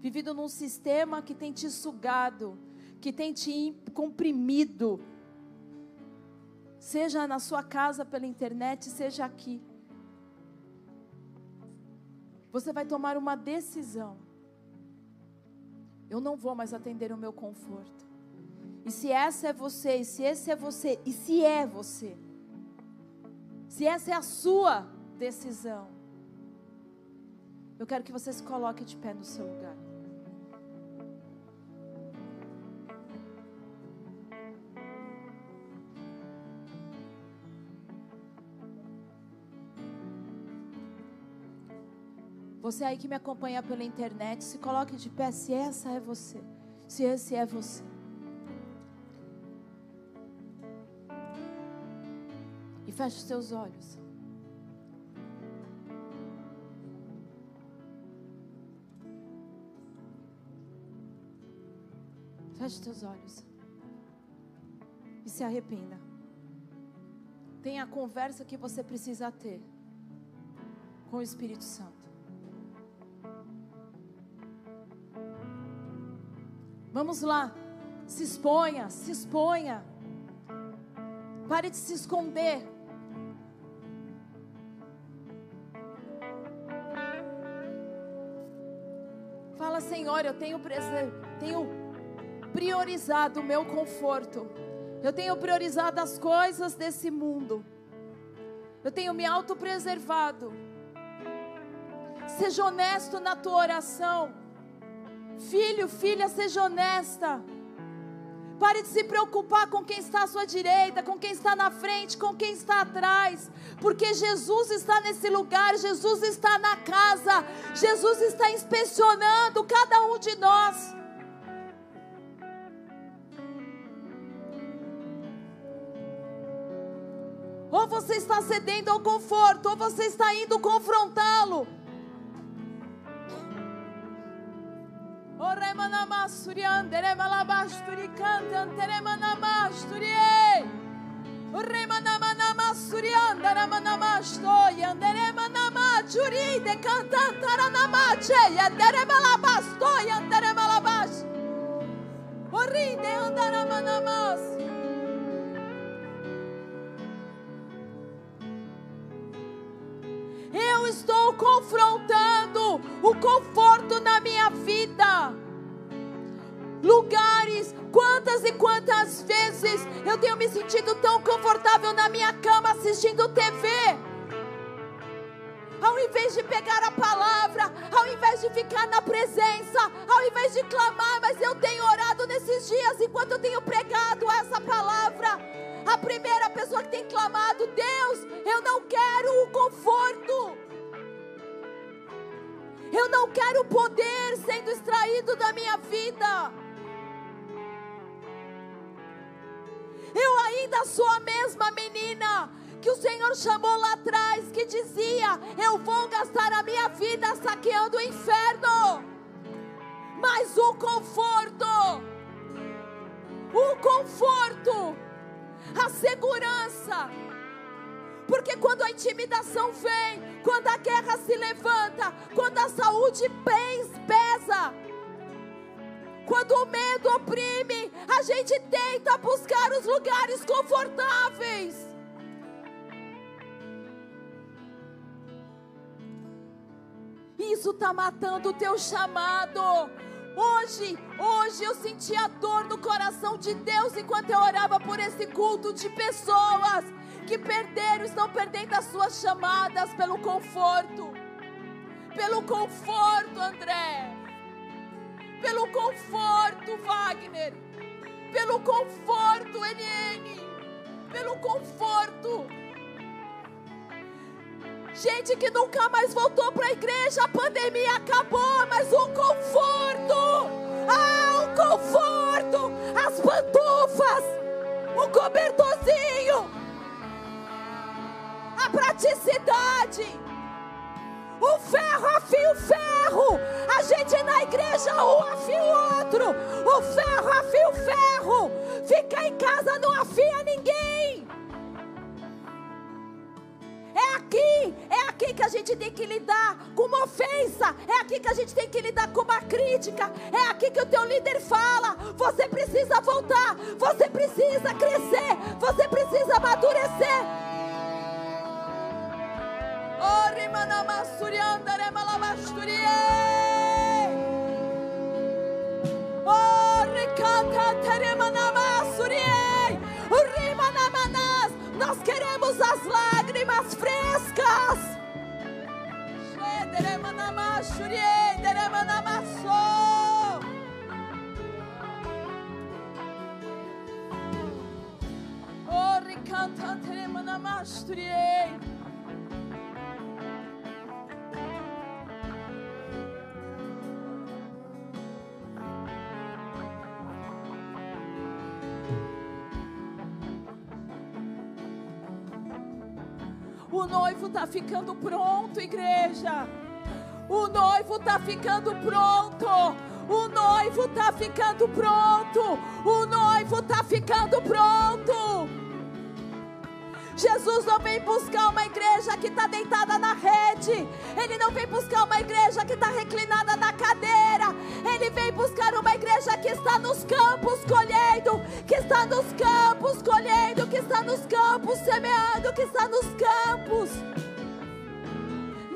vivido num sistema que tem te sugado, que tem te comprimido, seja na sua casa pela internet, seja aqui. Você vai tomar uma decisão. Eu não vou mais atender o meu conforto. E se essa é você, e se esse é você, e se é você, se essa é a sua decisão, eu quero que você se coloque de pé no seu lugar. Você aí que me acompanha pela internet, se coloque de pé se essa é você. Se esse é você. E feche os seus olhos. Feche os seus olhos. E se arrependa. Tenha a conversa que você precisa ter com o Espírito Santo. Vamos lá. Se exponha, se exponha. Pare de se esconder. Fala, Senhor, eu tenho, tenho priorizado o meu conforto. Eu tenho priorizado as coisas desse mundo. Eu tenho me autopreservado. Seja honesto na tua oração. Filho, filha, seja honesta. Pare de se preocupar com quem está à sua direita, com quem está na frente, com quem está atrás, porque Jesus está nesse lugar, Jesus está na casa, Jesus está inspecionando cada um de nós. Ou você está cedendo ao conforto, ou você está indo confrontá-lo. Eu estou confrontando o conforto na minha vida. Lugares, quantas e quantas vezes eu tenho me sentido tão confortável na minha cama assistindo TV. Ao invés de pegar a palavra, ao invés de ficar na presença, ao invés de clamar, mas eu tenho orado nesses dias enquanto eu tenho pregado essa palavra. A primeira pessoa que tem clamado, Deus, eu não quero o conforto. Eu não quero o poder sendo extraído da minha vida. Eu ainda sou a mesma menina que o Senhor chamou lá atrás, que dizia: Eu vou gastar a minha vida saqueando o inferno. Mas o conforto, o conforto, a segurança, porque quando a intimidação vem, quando a guerra se levanta, quando a saúde pesa, quando o medo oprime, a gente tenta buscar os lugares confortáveis. Isso está matando o teu chamado. Hoje, hoje eu senti a dor no coração de Deus enquanto eu orava por esse culto de pessoas que perderam, estão perdendo as suas chamadas pelo conforto. Pelo conforto, André. Pelo conforto, Wagner. Pelo conforto, NN. Pelo conforto. Gente que nunca mais voltou para a igreja, a pandemia acabou, mas o conforto. Ah! conforto, as pantufas, o cobertorzinho, a praticidade. O ferro afia o ferro. A gente na igreja um afia o outro. O ferro afia o ferro. Ficar em casa não afia ninguém. É aqui, é aqui que a gente tem que lidar com uma ofensa. É aqui que a gente tem que lidar com uma crítica. É aqui que o teu líder fala: você precisa voltar, você precisa crescer, você precisa amadurecer. Oh, rimana masurianda, remala masturie. Oh, ricata, teremana masurie. Rimana manas. Nós queremos as lágrimas frescas. Deremana masturie, deremana maso. Oh, ricata, teremana masturie. O noivo está ficando pronto, igreja. O noivo está ficando pronto. O noivo está ficando pronto. O noivo está ficando pronto. Jesus não vem buscar uma igreja que está deitada na rede. Ele não vem buscar uma igreja que está reclinada na cadeira. Ele vem buscar uma igreja que está nos campos colhendo, que está nos campos colhendo, que está nos campos semeando, que está nos campos.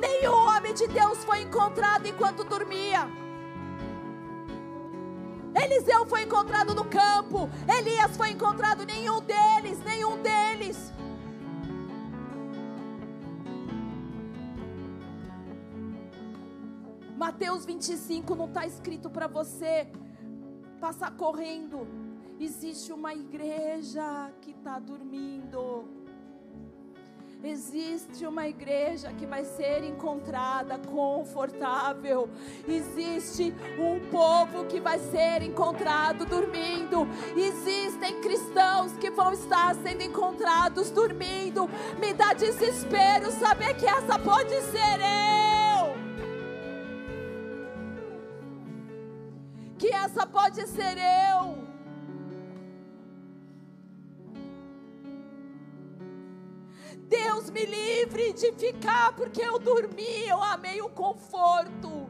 Nenhum homem de Deus foi encontrado enquanto dormia. Eliseu foi encontrado no campo, Elias foi encontrado, nenhum deles, nenhum deles. Mateus 25 não está escrito para você passar correndo. Existe uma igreja que está dormindo. Existe uma igreja que vai ser encontrada confortável. Existe um povo que vai ser encontrado dormindo. Existem cristãos que vão estar sendo encontrados dormindo. Me dá desespero saber que essa pode ser eu. Pode ser eu. Deus me livre de ficar porque eu dormi, eu amei o conforto.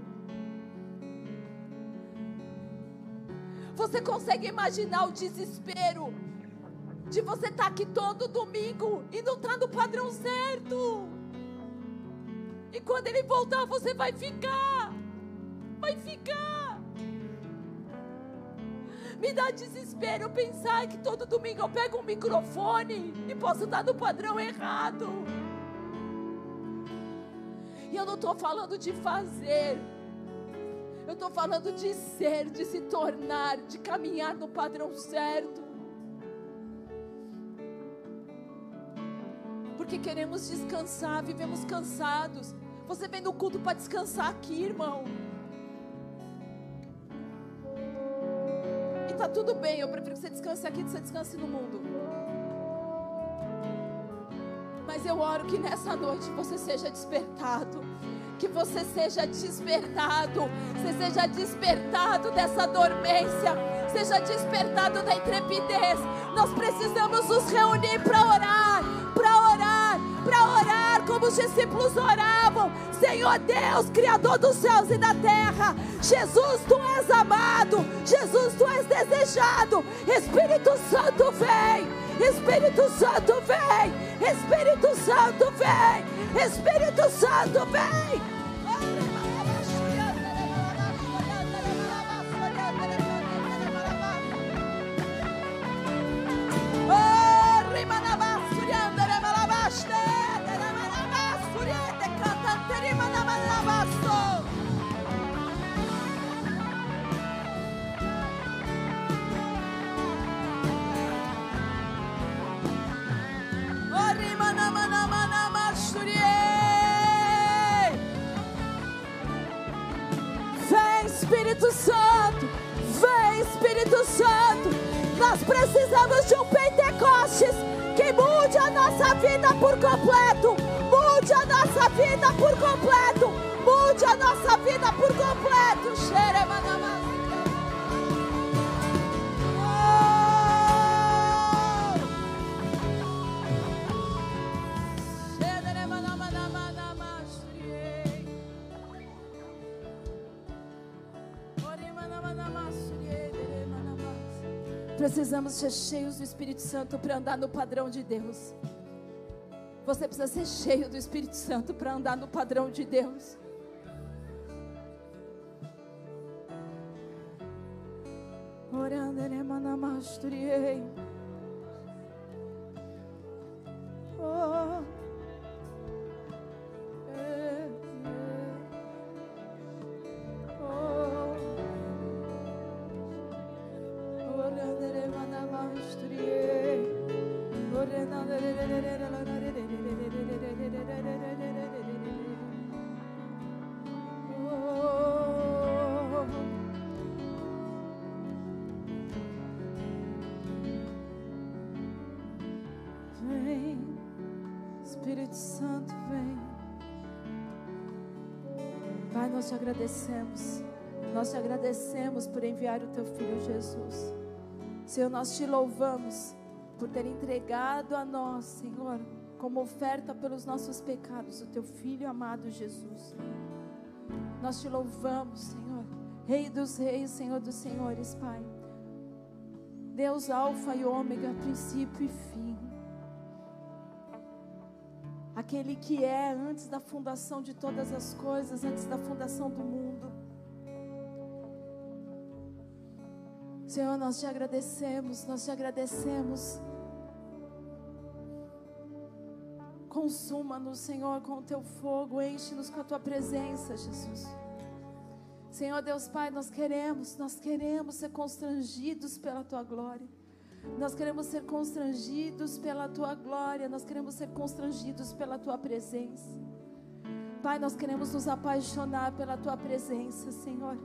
Você consegue imaginar o desespero de você estar tá aqui todo domingo e não estar tá no padrão certo? E quando ele voltar, você vai ficar. Vai ficar. Me dá desespero pensar que todo domingo eu pego um microfone e posso estar no padrão errado. E eu não estou falando de fazer. Eu estou falando de ser, de se tornar, de caminhar no padrão certo. Porque queremos descansar, vivemos cansados. Você vem no culto para descansar aqui, irmão. Tá tudo bem. Eu prefiro que você descanse aqui do que você descanse no mundo. Mas eu oro que nessa noite você seja despertado. Que você seja despertado. Você seja despertado dessa dormência. Seja despertado da intrepidez. Nós precisamos nos reunir para orar. Como os discípulos oravam. Senhor Deus, Criador dos céus e da terra. Jesus, tu és amado. Jesus, tu és desejado. Espírito Santo, vem. Espírito Santo, vem. Espírito Santo, vem. Espírito Santo, vem. Nós precisamos de um Pentecostes que mude a nossa vida por completo. Mude a nossa vida por completo. Mude a nossa vida por completo. Precisamos ser cheios do Espírito Santo para andar no padrão de Deus. Você precisa ser cheio do Espírito Santo para andar no padrão de Deus. Orando, Oh. Agradecemos. Nós te agradecemos por enviar o teu filho Jesus. Senhor, nós te louvamos por ter entregado a nós, Senhor, como oferta pelos nossos pecados, o teu filho amado Jesus. Nós te louvamos, Senhor, Rei dos reis, Senhor dos senhores, Pai. Deus alfa e ômega, princípio e fim aquele que é antes da fundação de todas as coisas, antes da fundação do mundo. Senhor, nós te agradecemos, nós te agradecemos. Consuma-nos, Senhor, com o teu fogo, enche-nos com a tua presença, Jesus. Senhor Deus Pai, nós queremos, nós queremos ser constrangidos pela tua glória. Nós queremos ser constrangidos pela tua glória, nós queremos ser constrangidos pela tua presença. Pai, nós queremos nos apaixonar pela tua presença, Senhor.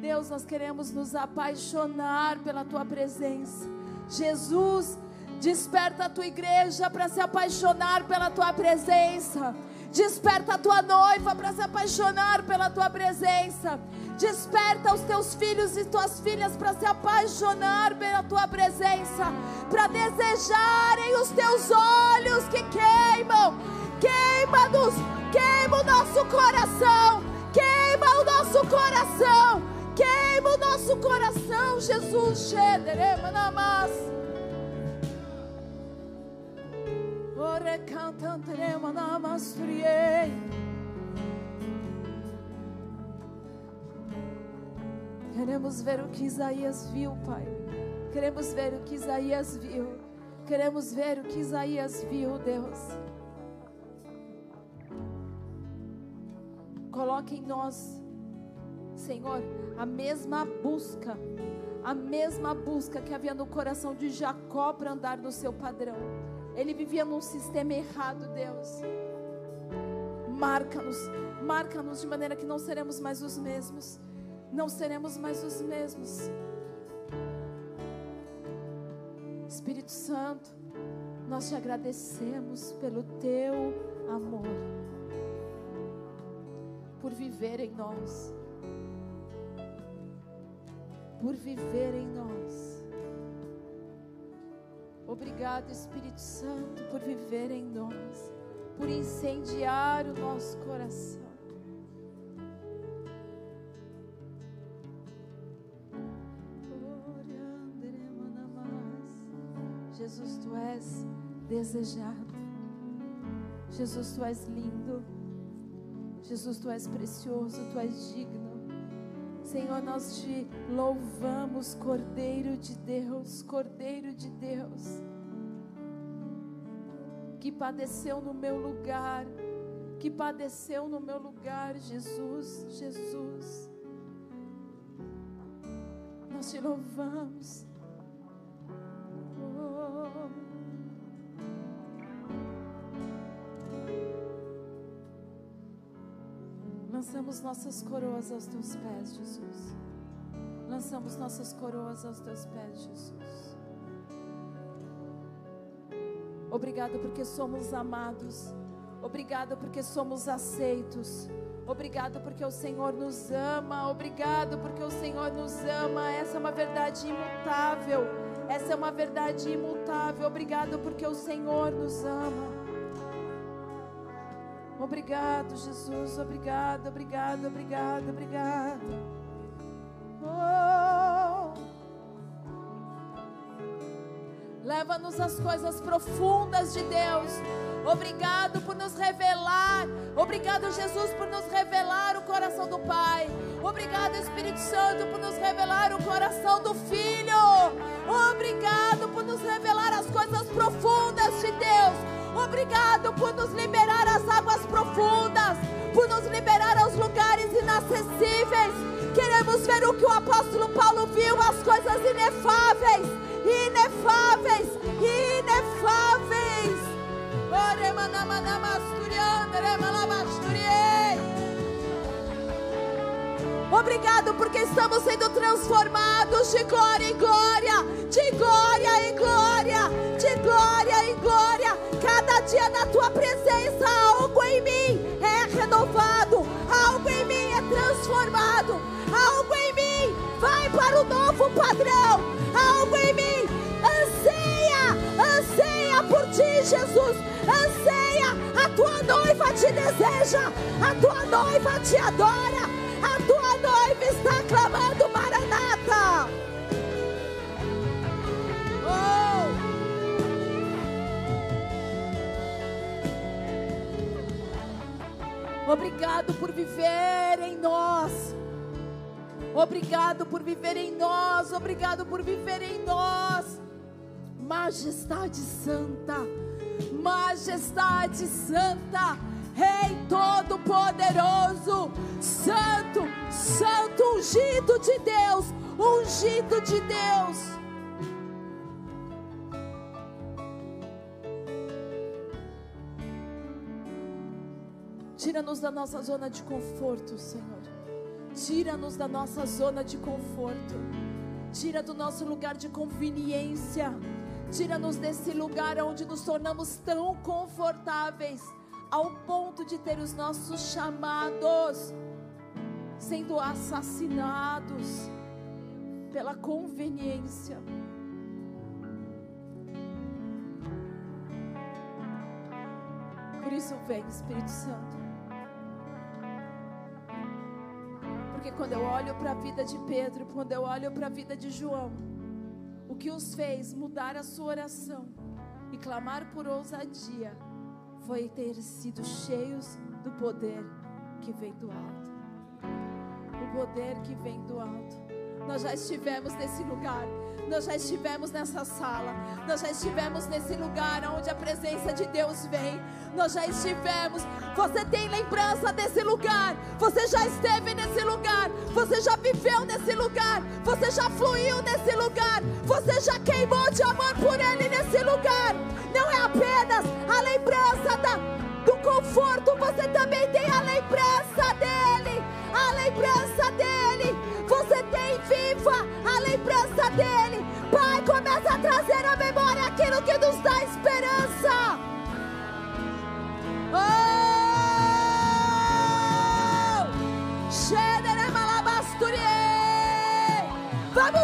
Deus, nós queremos nos apaixonar pela tua presença. Jesus, desperta a tua igreja para se apaixonar pela tua presença. Desperta a tua noiva para se apaixonar pela tua presença. Desperta os teus filhos e tuas filhas para se apaixonar pela tua presença, para desejarem os teus olhos que queimam. Queima-nos, queima o nosso coração, queima o nosso coração, queima o nosso coração, Jesus. Shederemanamas. Ore cantanteremanamas friei. Queremos ver o que Isaías viu, Pai. Queremos ver o que Isaías viu. Queremos ver o que Isaías viu, Deus. Coloque em nós, Senhor, a mesma busca, a mesma busca que havia no coração de Jacó para andar no seu padrão. Ele vivia num sistema errado, Deus. Marca-nos, marca-nos de maneira que não seremos mais os mesmos não seremos mais os mesmos. Espírito Santo, nós te agradecemos pelo teu amor, por viver em nós, por viver em nós. Obrigado, Espírito Santo, por viver em nós, por incendiar o nosso coração. Jesus, tu és desejado. Jesus, tu és lindo. Jesus, tu és precioso, tu és digno. Senhor, nós te louvamos, Cordeiro de Deus, Cordeiro de Deus, que padeceu no meu lugar, que padeceu no meu lugar, Jesus, Jesus. Nós te louvamos. Nossas coroas aos teus pés, Jesus. Lançamos nossas coroas aos teus pés, Jesus. Obrigado porque somos amados. Obrigado porque somos aceitos. Obrigado porque o Senhor nos ama. Obrigado porque o Senhor nos ama. Essa é uma verdade imutável. Essa é uma verdade imutável. Obrigado porque o Senhor nos ama. Obrigado, Jesus. Obrigado, obrigado, obrigado, obrigado. Oh. Leva-nos às coisas profundas de Deus. Obrigado por nos revelar. Obrigado, Jesus, por nos revelar o coração do Pai. Obrigado, Espírito Santo, por nos revelar o coração do Filho. Obrigado por nos revelar as coisas profundas de Deus. Obrigado por nos liberar às águas profundas, por nos liberar aos lugares inacessíveis. Queremos ver o que o apóstolo Paulo viu, as coisas inefáveis, inefáveis, inefáveis. Obrigado porque estamos sendo transformados de glória em glória, de glória em glória, de glória em glória. Dia na tua presença, algo em mim é renovado, algo em mim é transformado, algo em mim vai para o novo padrão, algo em mim anseia, anseia por ti, Jesus, anseia. A tua noiva te deseja, a tua noiva te adora, a tua noiva está clamando Obrigado por viver em nós. Obrigado por viver em nós. Obrigado por viver em nós. Majestade Santa. Majestade Santa. Rei Todo-Poderoso. Santo, Santo, ungido de Deus. Ungido de Deus. Tira-nos da nossa zona de conforto, Senhor. Tira-nos da nossa zona de conforto. Tira do nosso lugar de conveniência. Tira-nos desse lugar onde nos tornamos tão confortáveis ao ponto de ter os nossos chamados sendo assassinados pela conveniência. Por isso vem, Espírito Santo. Quando eu olho para a vida de Pedro, quando eu olho para a vida de João, o que os fez mudar a sua oração e clamar por ousadia foi ter sido cheios do poder que vem do alto. O poder que vem do alto. Nós já estivemos nesse lugar. Nós já estivemos nessa sala. Nós já estivemos nesse lugar onde a presença de Deus vem. Nós já estivemos. Você tem lembrança desse lugar. Você já esteve nesse lugar. Você já viveu nesse lugar. Você já fluiu nesse lugar. Você já queimou de amor por Ele nesse lugar. Não é apenas a lembrança da, do conforto. Você também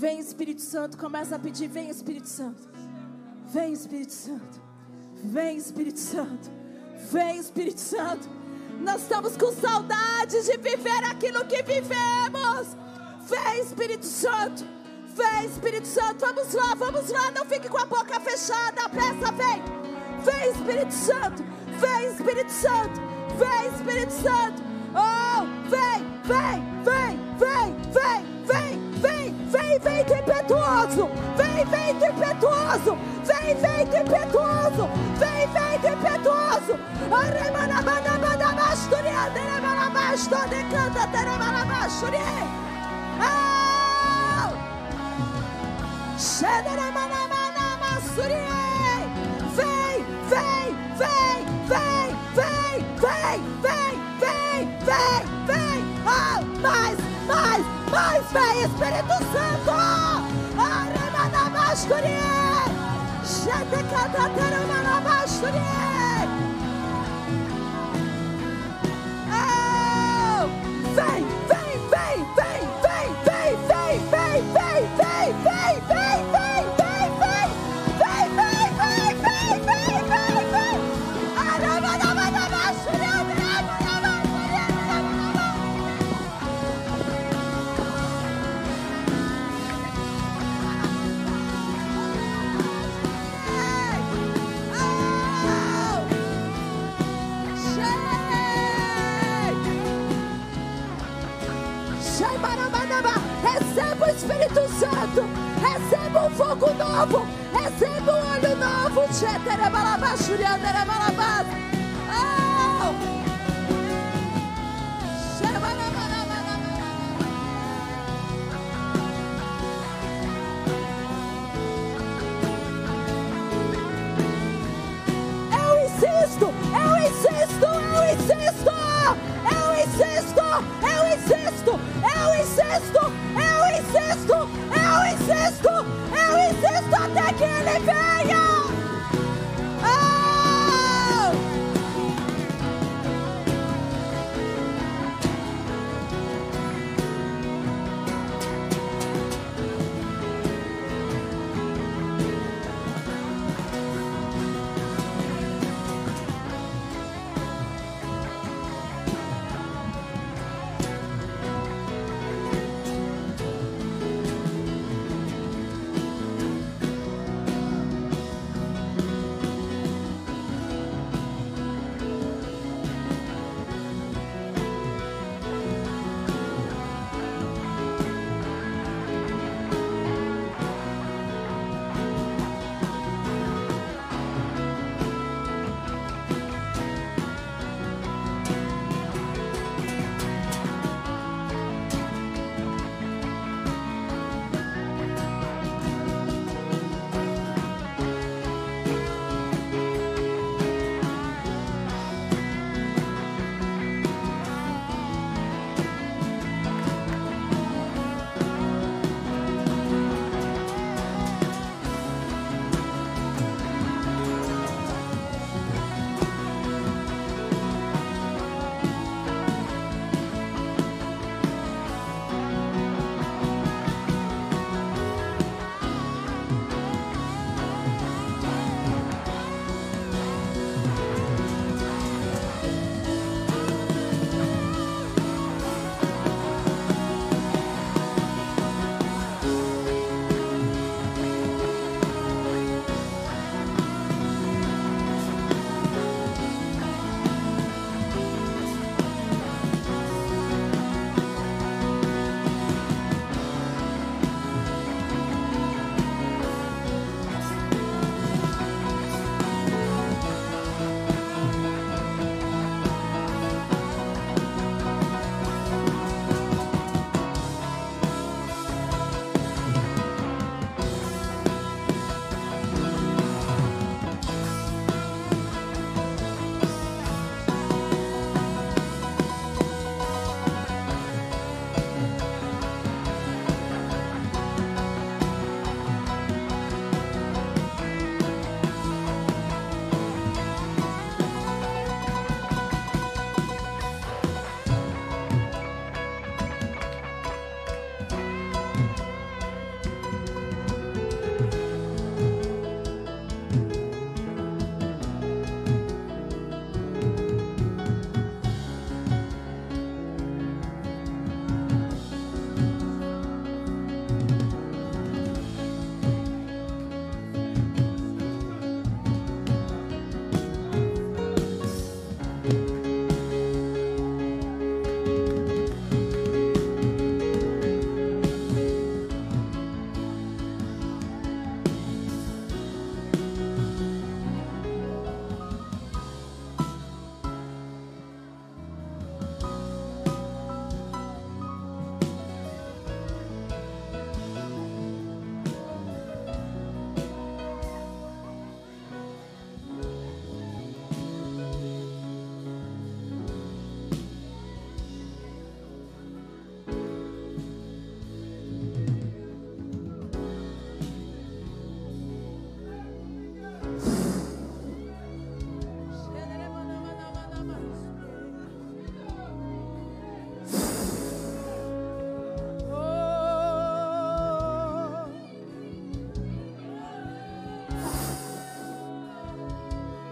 Vem Espírito Santo, começa a pedir, vem Espírito Santo. Vem Espírito Santo. Vem Espírito Santo. Vem Espírito Santo. Nós estamos com saudades de viver aquilo que vivemos. Vem Espírito Santo. Vem Espírito Santo. Vamos lá, vamos lá. Não fique com a boca fechada. Peça, vem. Vem Espírito Santo. Vem Espírito Santo. Vem Espírito Santo. Oh, vem, vem, vem, vem, vem. impetuoso. Vem, impetuoso. Vem, vento impetuoso. Vem, vento impetuoso. Teremanabasturi. Ah! Xederemanamanamassuri. Vem, vem, vem, vem, vem, vem, vem, vem, vem, vem. Ah, mais, mais, mais, vem, Espírito Santo. Oh! Vem, vem, Espírito Santo. Receba um fogo novo. Receba um olho novo. Oh! Eu insisto, eu insisto, eu insisto, eu insisto, eu insisto, eu insisto, eu insisto, insisto, eu insisto até que ele venha.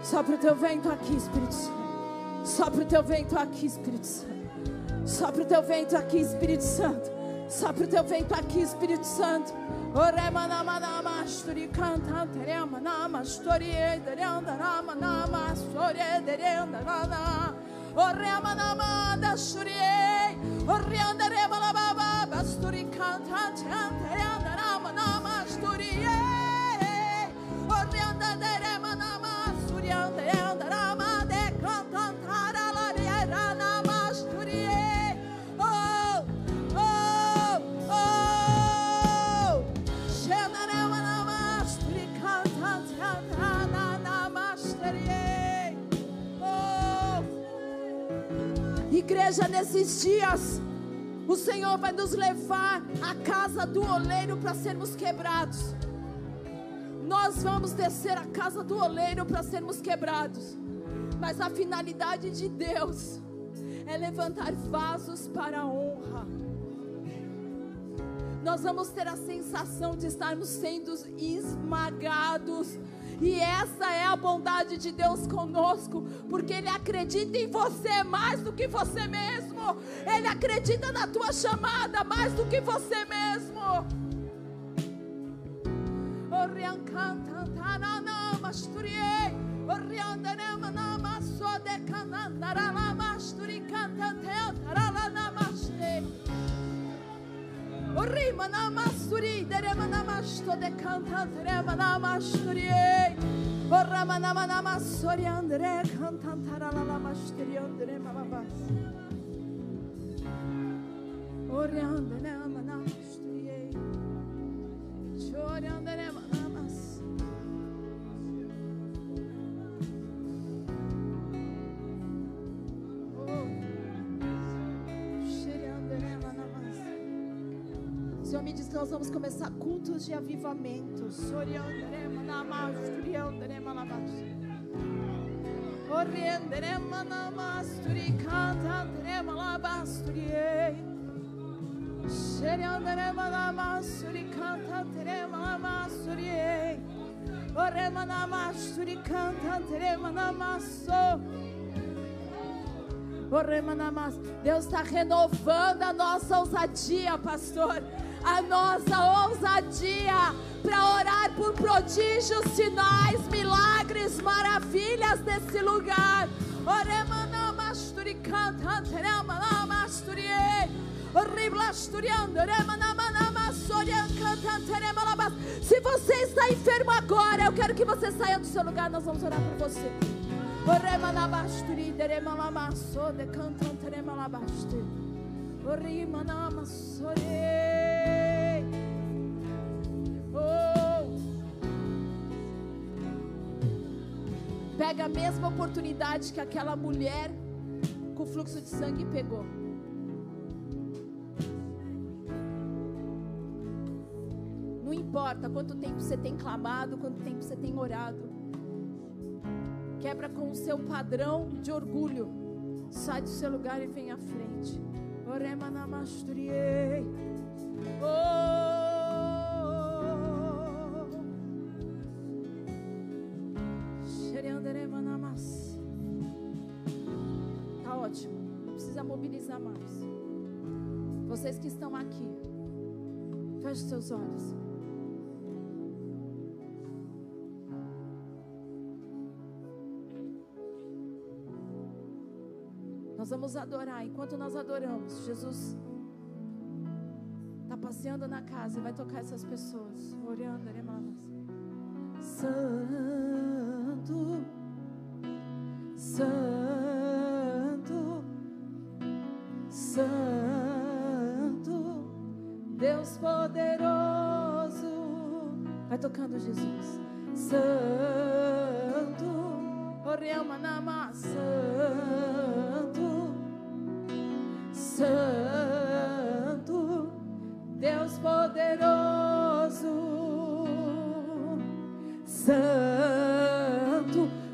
Sopra o teu vento aqui, Espírito Santo. Sopra o teu vento aqui, Espírito Santo. Sopra o teu vento aqui, Espírito Santo. Sopra o teu vento aqui, Espírito Santo. Oremanama sturi canta terema nama story derenda nama nama story derenda nama Oremanama da sturi Orianda rema la Igreja, nesses dias, o Senhor vai nos levar à casa do oleiro para sermos quebrados. Nós vamos descer à casa do oleiro para sermos quebrados. Mas a finalidade de Deus é levantar vasos para a honra. Nós vamos ter a sensação de estarmos sendo esmagados. E essa é a bondade de Deus conosco, porque Ele acredita em você mais do que você mesmo. Ele acredita na tua chamada mais do que você mesmo. Orrei manamasturi deremanamasto de cantantare manamastori. Orra manamanamastori andere cantantara la lamastori andere mamabas. Orre andere manamastori. Chore andere manamastori. O Senhor me diz que nós vamos começar cultos de avivamento. Deus está renovando a nossa ousadia, pastor. A nossa ousadia para orar por prodígios, sinais, milagres, maravilhas nesse lugar. Se você está enfermo agora, eu quero que você saia do seu lugar, nós vamos orar por você. Oremanabasturi, deremalamasso, de cantanteremalabasturi. Orimanamassori. Pega a mesma oportunidade que aquela mulher com fluxo de sangue pegou. Não importa quanto tempo você tem clamado, quanto tempo você tem orado. Quebra com o seu padrão de orgulho. Sai do seu lugar e vem à frente. Oremanamasturiei. Oh. Ótimo. Não precisa mobilizar mais. Vocês que estão aqui, feche seus olhos. Nós vamos adorar. Enquanto nós adoramos, Jesus está passeando na casa e vai tocar essas pessoas. Orando, irmãs. Santo, Santo, Santo, Deus poderoso. Vai tocando, Jesus. Santo, Oriamanama, Santo, Santo, Deus poderoso, Santo.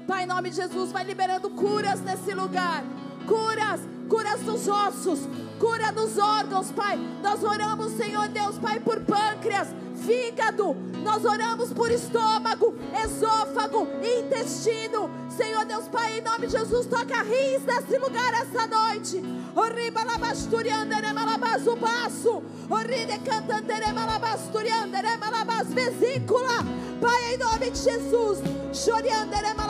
Pai, em nome de Jesus, vai liberando curas nesse lugar. Curas, curas dos ossos, cura dos órgãos, Pai. Nós oramos, Senhor Deus, Pai, por pâncreas, fígado. Nós oramos por estômago, esôfago, intestino. Senhor Deus Pai, em nome de Jesus, toca rins nesse lugar essa noite. Oriba labasturiandere malabas o baço. Oride cantandere malabasturiandere malabas vesícula. Pai, em nome de Jesus. Choriandere malabas.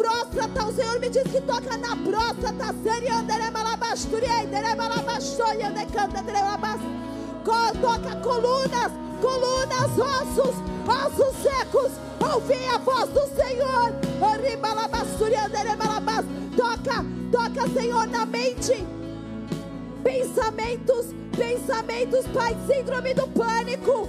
Próstata. O Senhor me diz que toca na próstata. Toca colunas, colunas, ossos, ossos secos. Ouvi a voz do Senhor. Toca, toca, Senhor, na mente. Pensamentos, pensamentos, Pai, síndrome do pânico.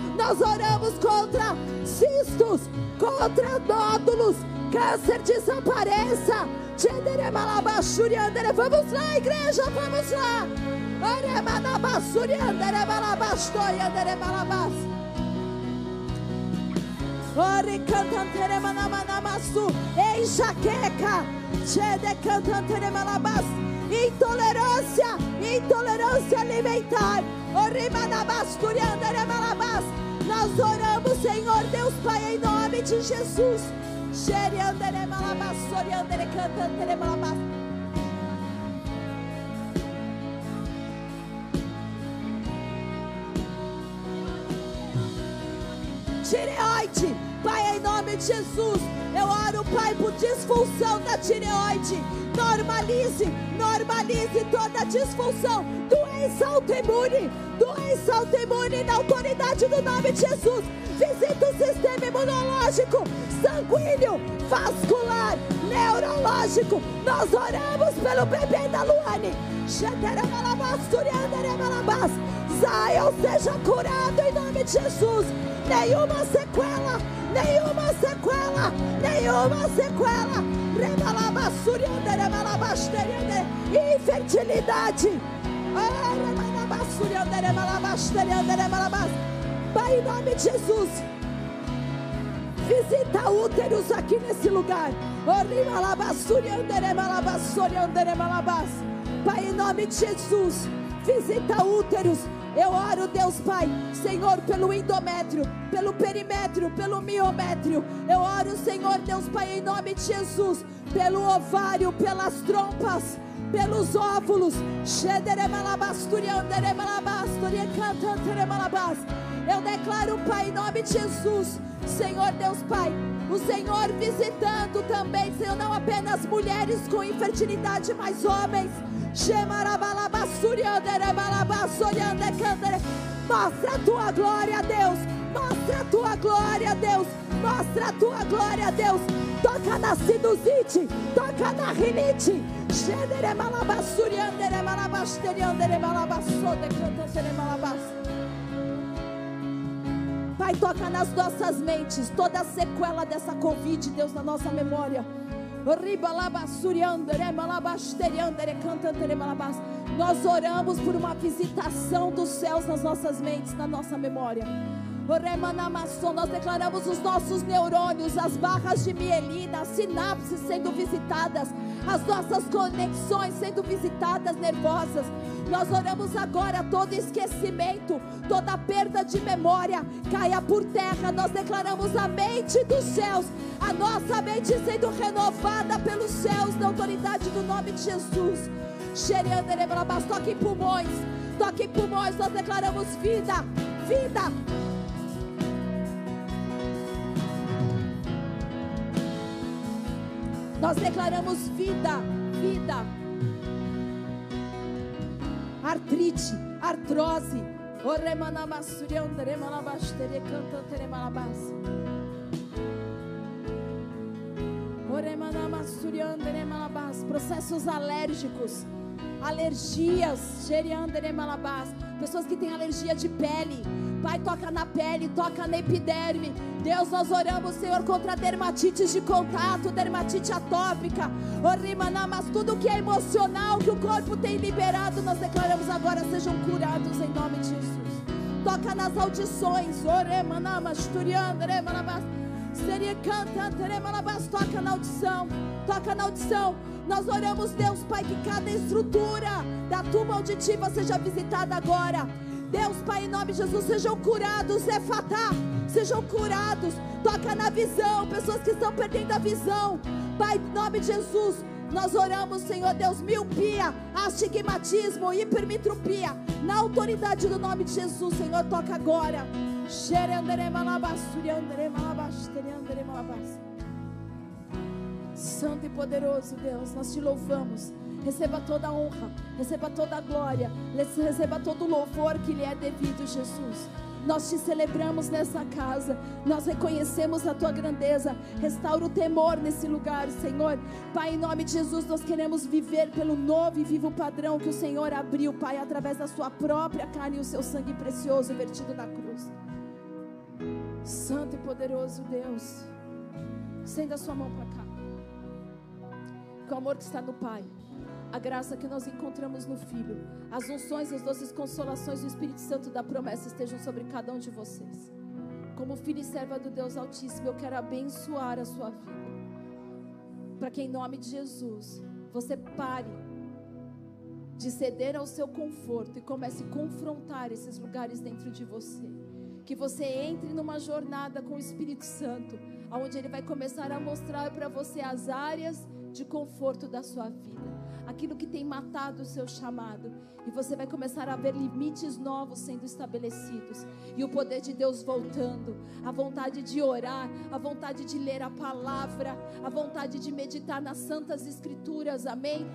Nós oramos contra cistos, contra nódulos. Câncer desapareça. Vamos lá, igreja, vamos lá. Enxaqueca. Chede cantantere malabas. Intolerância. Intolerância alimentar. Nós oramos, Senhor Deus Pai, em nome de Jesus. Tireoide. Nome de Jesus, eu oro, Pai, por disfunção da tireoide. Normalize, normalize toda disfunção. Doença autoimune, doença autoimune na autoridade do nome de Jesus. Visita o sistema imunológico, sanguíneo, vascular, neurológico. Nós oramos pelo bebê da Luane. Zion seja curado em nome de Jesus nenhuma sequela, nenhuma sequela, nenhuma sequela. Infertilidade. Pai, em nome de Jesus, visita úteros aqui nesse lugar. Pai, em nome de Jesus, visita úteros eu oro, Deus Pai, Senhor, pelo endométrio, pelo perimétrio, pelo miométrio. Eu oro, Senhor, Deus Pai, em nome de Jesus, pelo ovário, pelas trompas, pelos óvulos. Eu declaro, Pai, em nome de Jesus, Senhor Deus Pai, o Senhor visitando também, Senhor, não apenas mulheres com infertilidade, mas homens. Mostra a tua glória, Deus. Mostra a tua glória, Deus. Mostra a tua glória, Deus. Toca na sinusite, toca na rinite. Pai, toca nas nossas mentes toda a sequela dessa Covid, Deus, na nossa memória. Nós oramos por uma visitação dos céus nas nossas mentes, na nossa memória. Nós declaramos os nossos neurônios, as barras de mielina, as sinapses sendo visitadas, as nossas conexões sendo visitadas nervosas. Nós oramos agora todo esquecimento, toda perda de memória caia por terra. Nós declaramos a mente dos céus, a nossa mente sendo renovada pelos céus, na autoridade do nome de Jesus. Toque em pulmões, toque em pulmões, nós declaramos vida, vida. Nós declaramos vida, vida. Artrite, artrose. Processos alérgicos, alergias, pessoas que têm alergia de pele. Pai, toca na pele, toca na epiderme. Deus, nós oramos, Senhor, contra dermatites de contato, dermatite atópica, mas tudo que é emocional, que o corpo tem liberado, nós declaramos agora sejam curados em nome de Jesus. Toca nas audições, oremanamas, turiandaremanabas. Seria cantando, toca na audição, toca na audição. Nós oramos, Deus, Pai, que cada estrutura da tumba auditiva seja visitada agora. Deus, Pai, em nome de Jesus, sejam curados, é sejam curados. Toca na visão, pessoas que estão perdendo a visão. Pai, em nome de Jesus, nós oramos, Senhor Deus, miopia, astigmatismo, hipermitropia. Na autoridade do nome de Jesus, Senhor, toca agora. Santo e poderoso Deus, nós te louvamos. Receba toda a honra, receba toda a glória, receba todo o louvor que lhe é devido, Jesus. Nós te celebramos nessa casa, nós reconhecemos a tua grandeza. Restaura o temor nesse lugar, Senhor. Pai, em nome de Jesus, nós queremos viver pelo novo e vivo padrão que o Senhor abriu, Pai, através da sua própria carne e o seu sangue precioso vertido na cruz. Santo e poderoso Deus, estenda a sua mão para cá. Com o amor que está no Pai a graça que nós encontramos no Filho, as unções as doces consolações do Espírito Santo da promessa estejam sobre cada um de vocês. Como filho e serva do Deus Altíssimo, eu quero abençoar a sua vida. Para que em nome de Jesus, você pare de ceder ao seu conforto e comece a confrontar esses lugares dentro de você. Que você entre numa jornada com o Espírito Santo, onde ele vai começar a mostrar para você as áreas de conforto da sua vida aquilo que tem matado o seu chamado. E você vai começar a ver limites novos sendo estabelecidos. E o poder de Deus voltando. A vontade de orar. A vontade de ler a palavra. A vontade de meditar nas santas escrituras. Amém?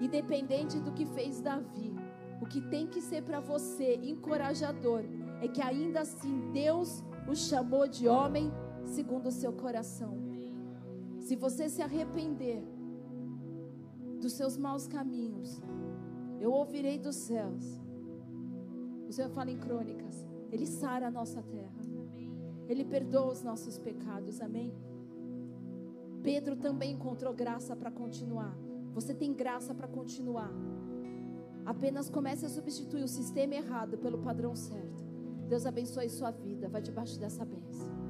Independente do que fez Davi. O que tem que ser para você encorajador é que ainda assim Deus o chamou de homem segundo o seu coração. Se você se arrepender dos seus maus caminhos, eu ouvirei dos céus. O Senhor fala em crônicas. Ele sara a nossa terra. Ele perdoa os nossos pecados. Amém. Pedro também encontrou graça para continuar. Você tem graça para continuar. Apenas comece a substituir o sistema errado pelo padrão certo. Deus abençoe sua vida. Vai debaixo dessa bênção.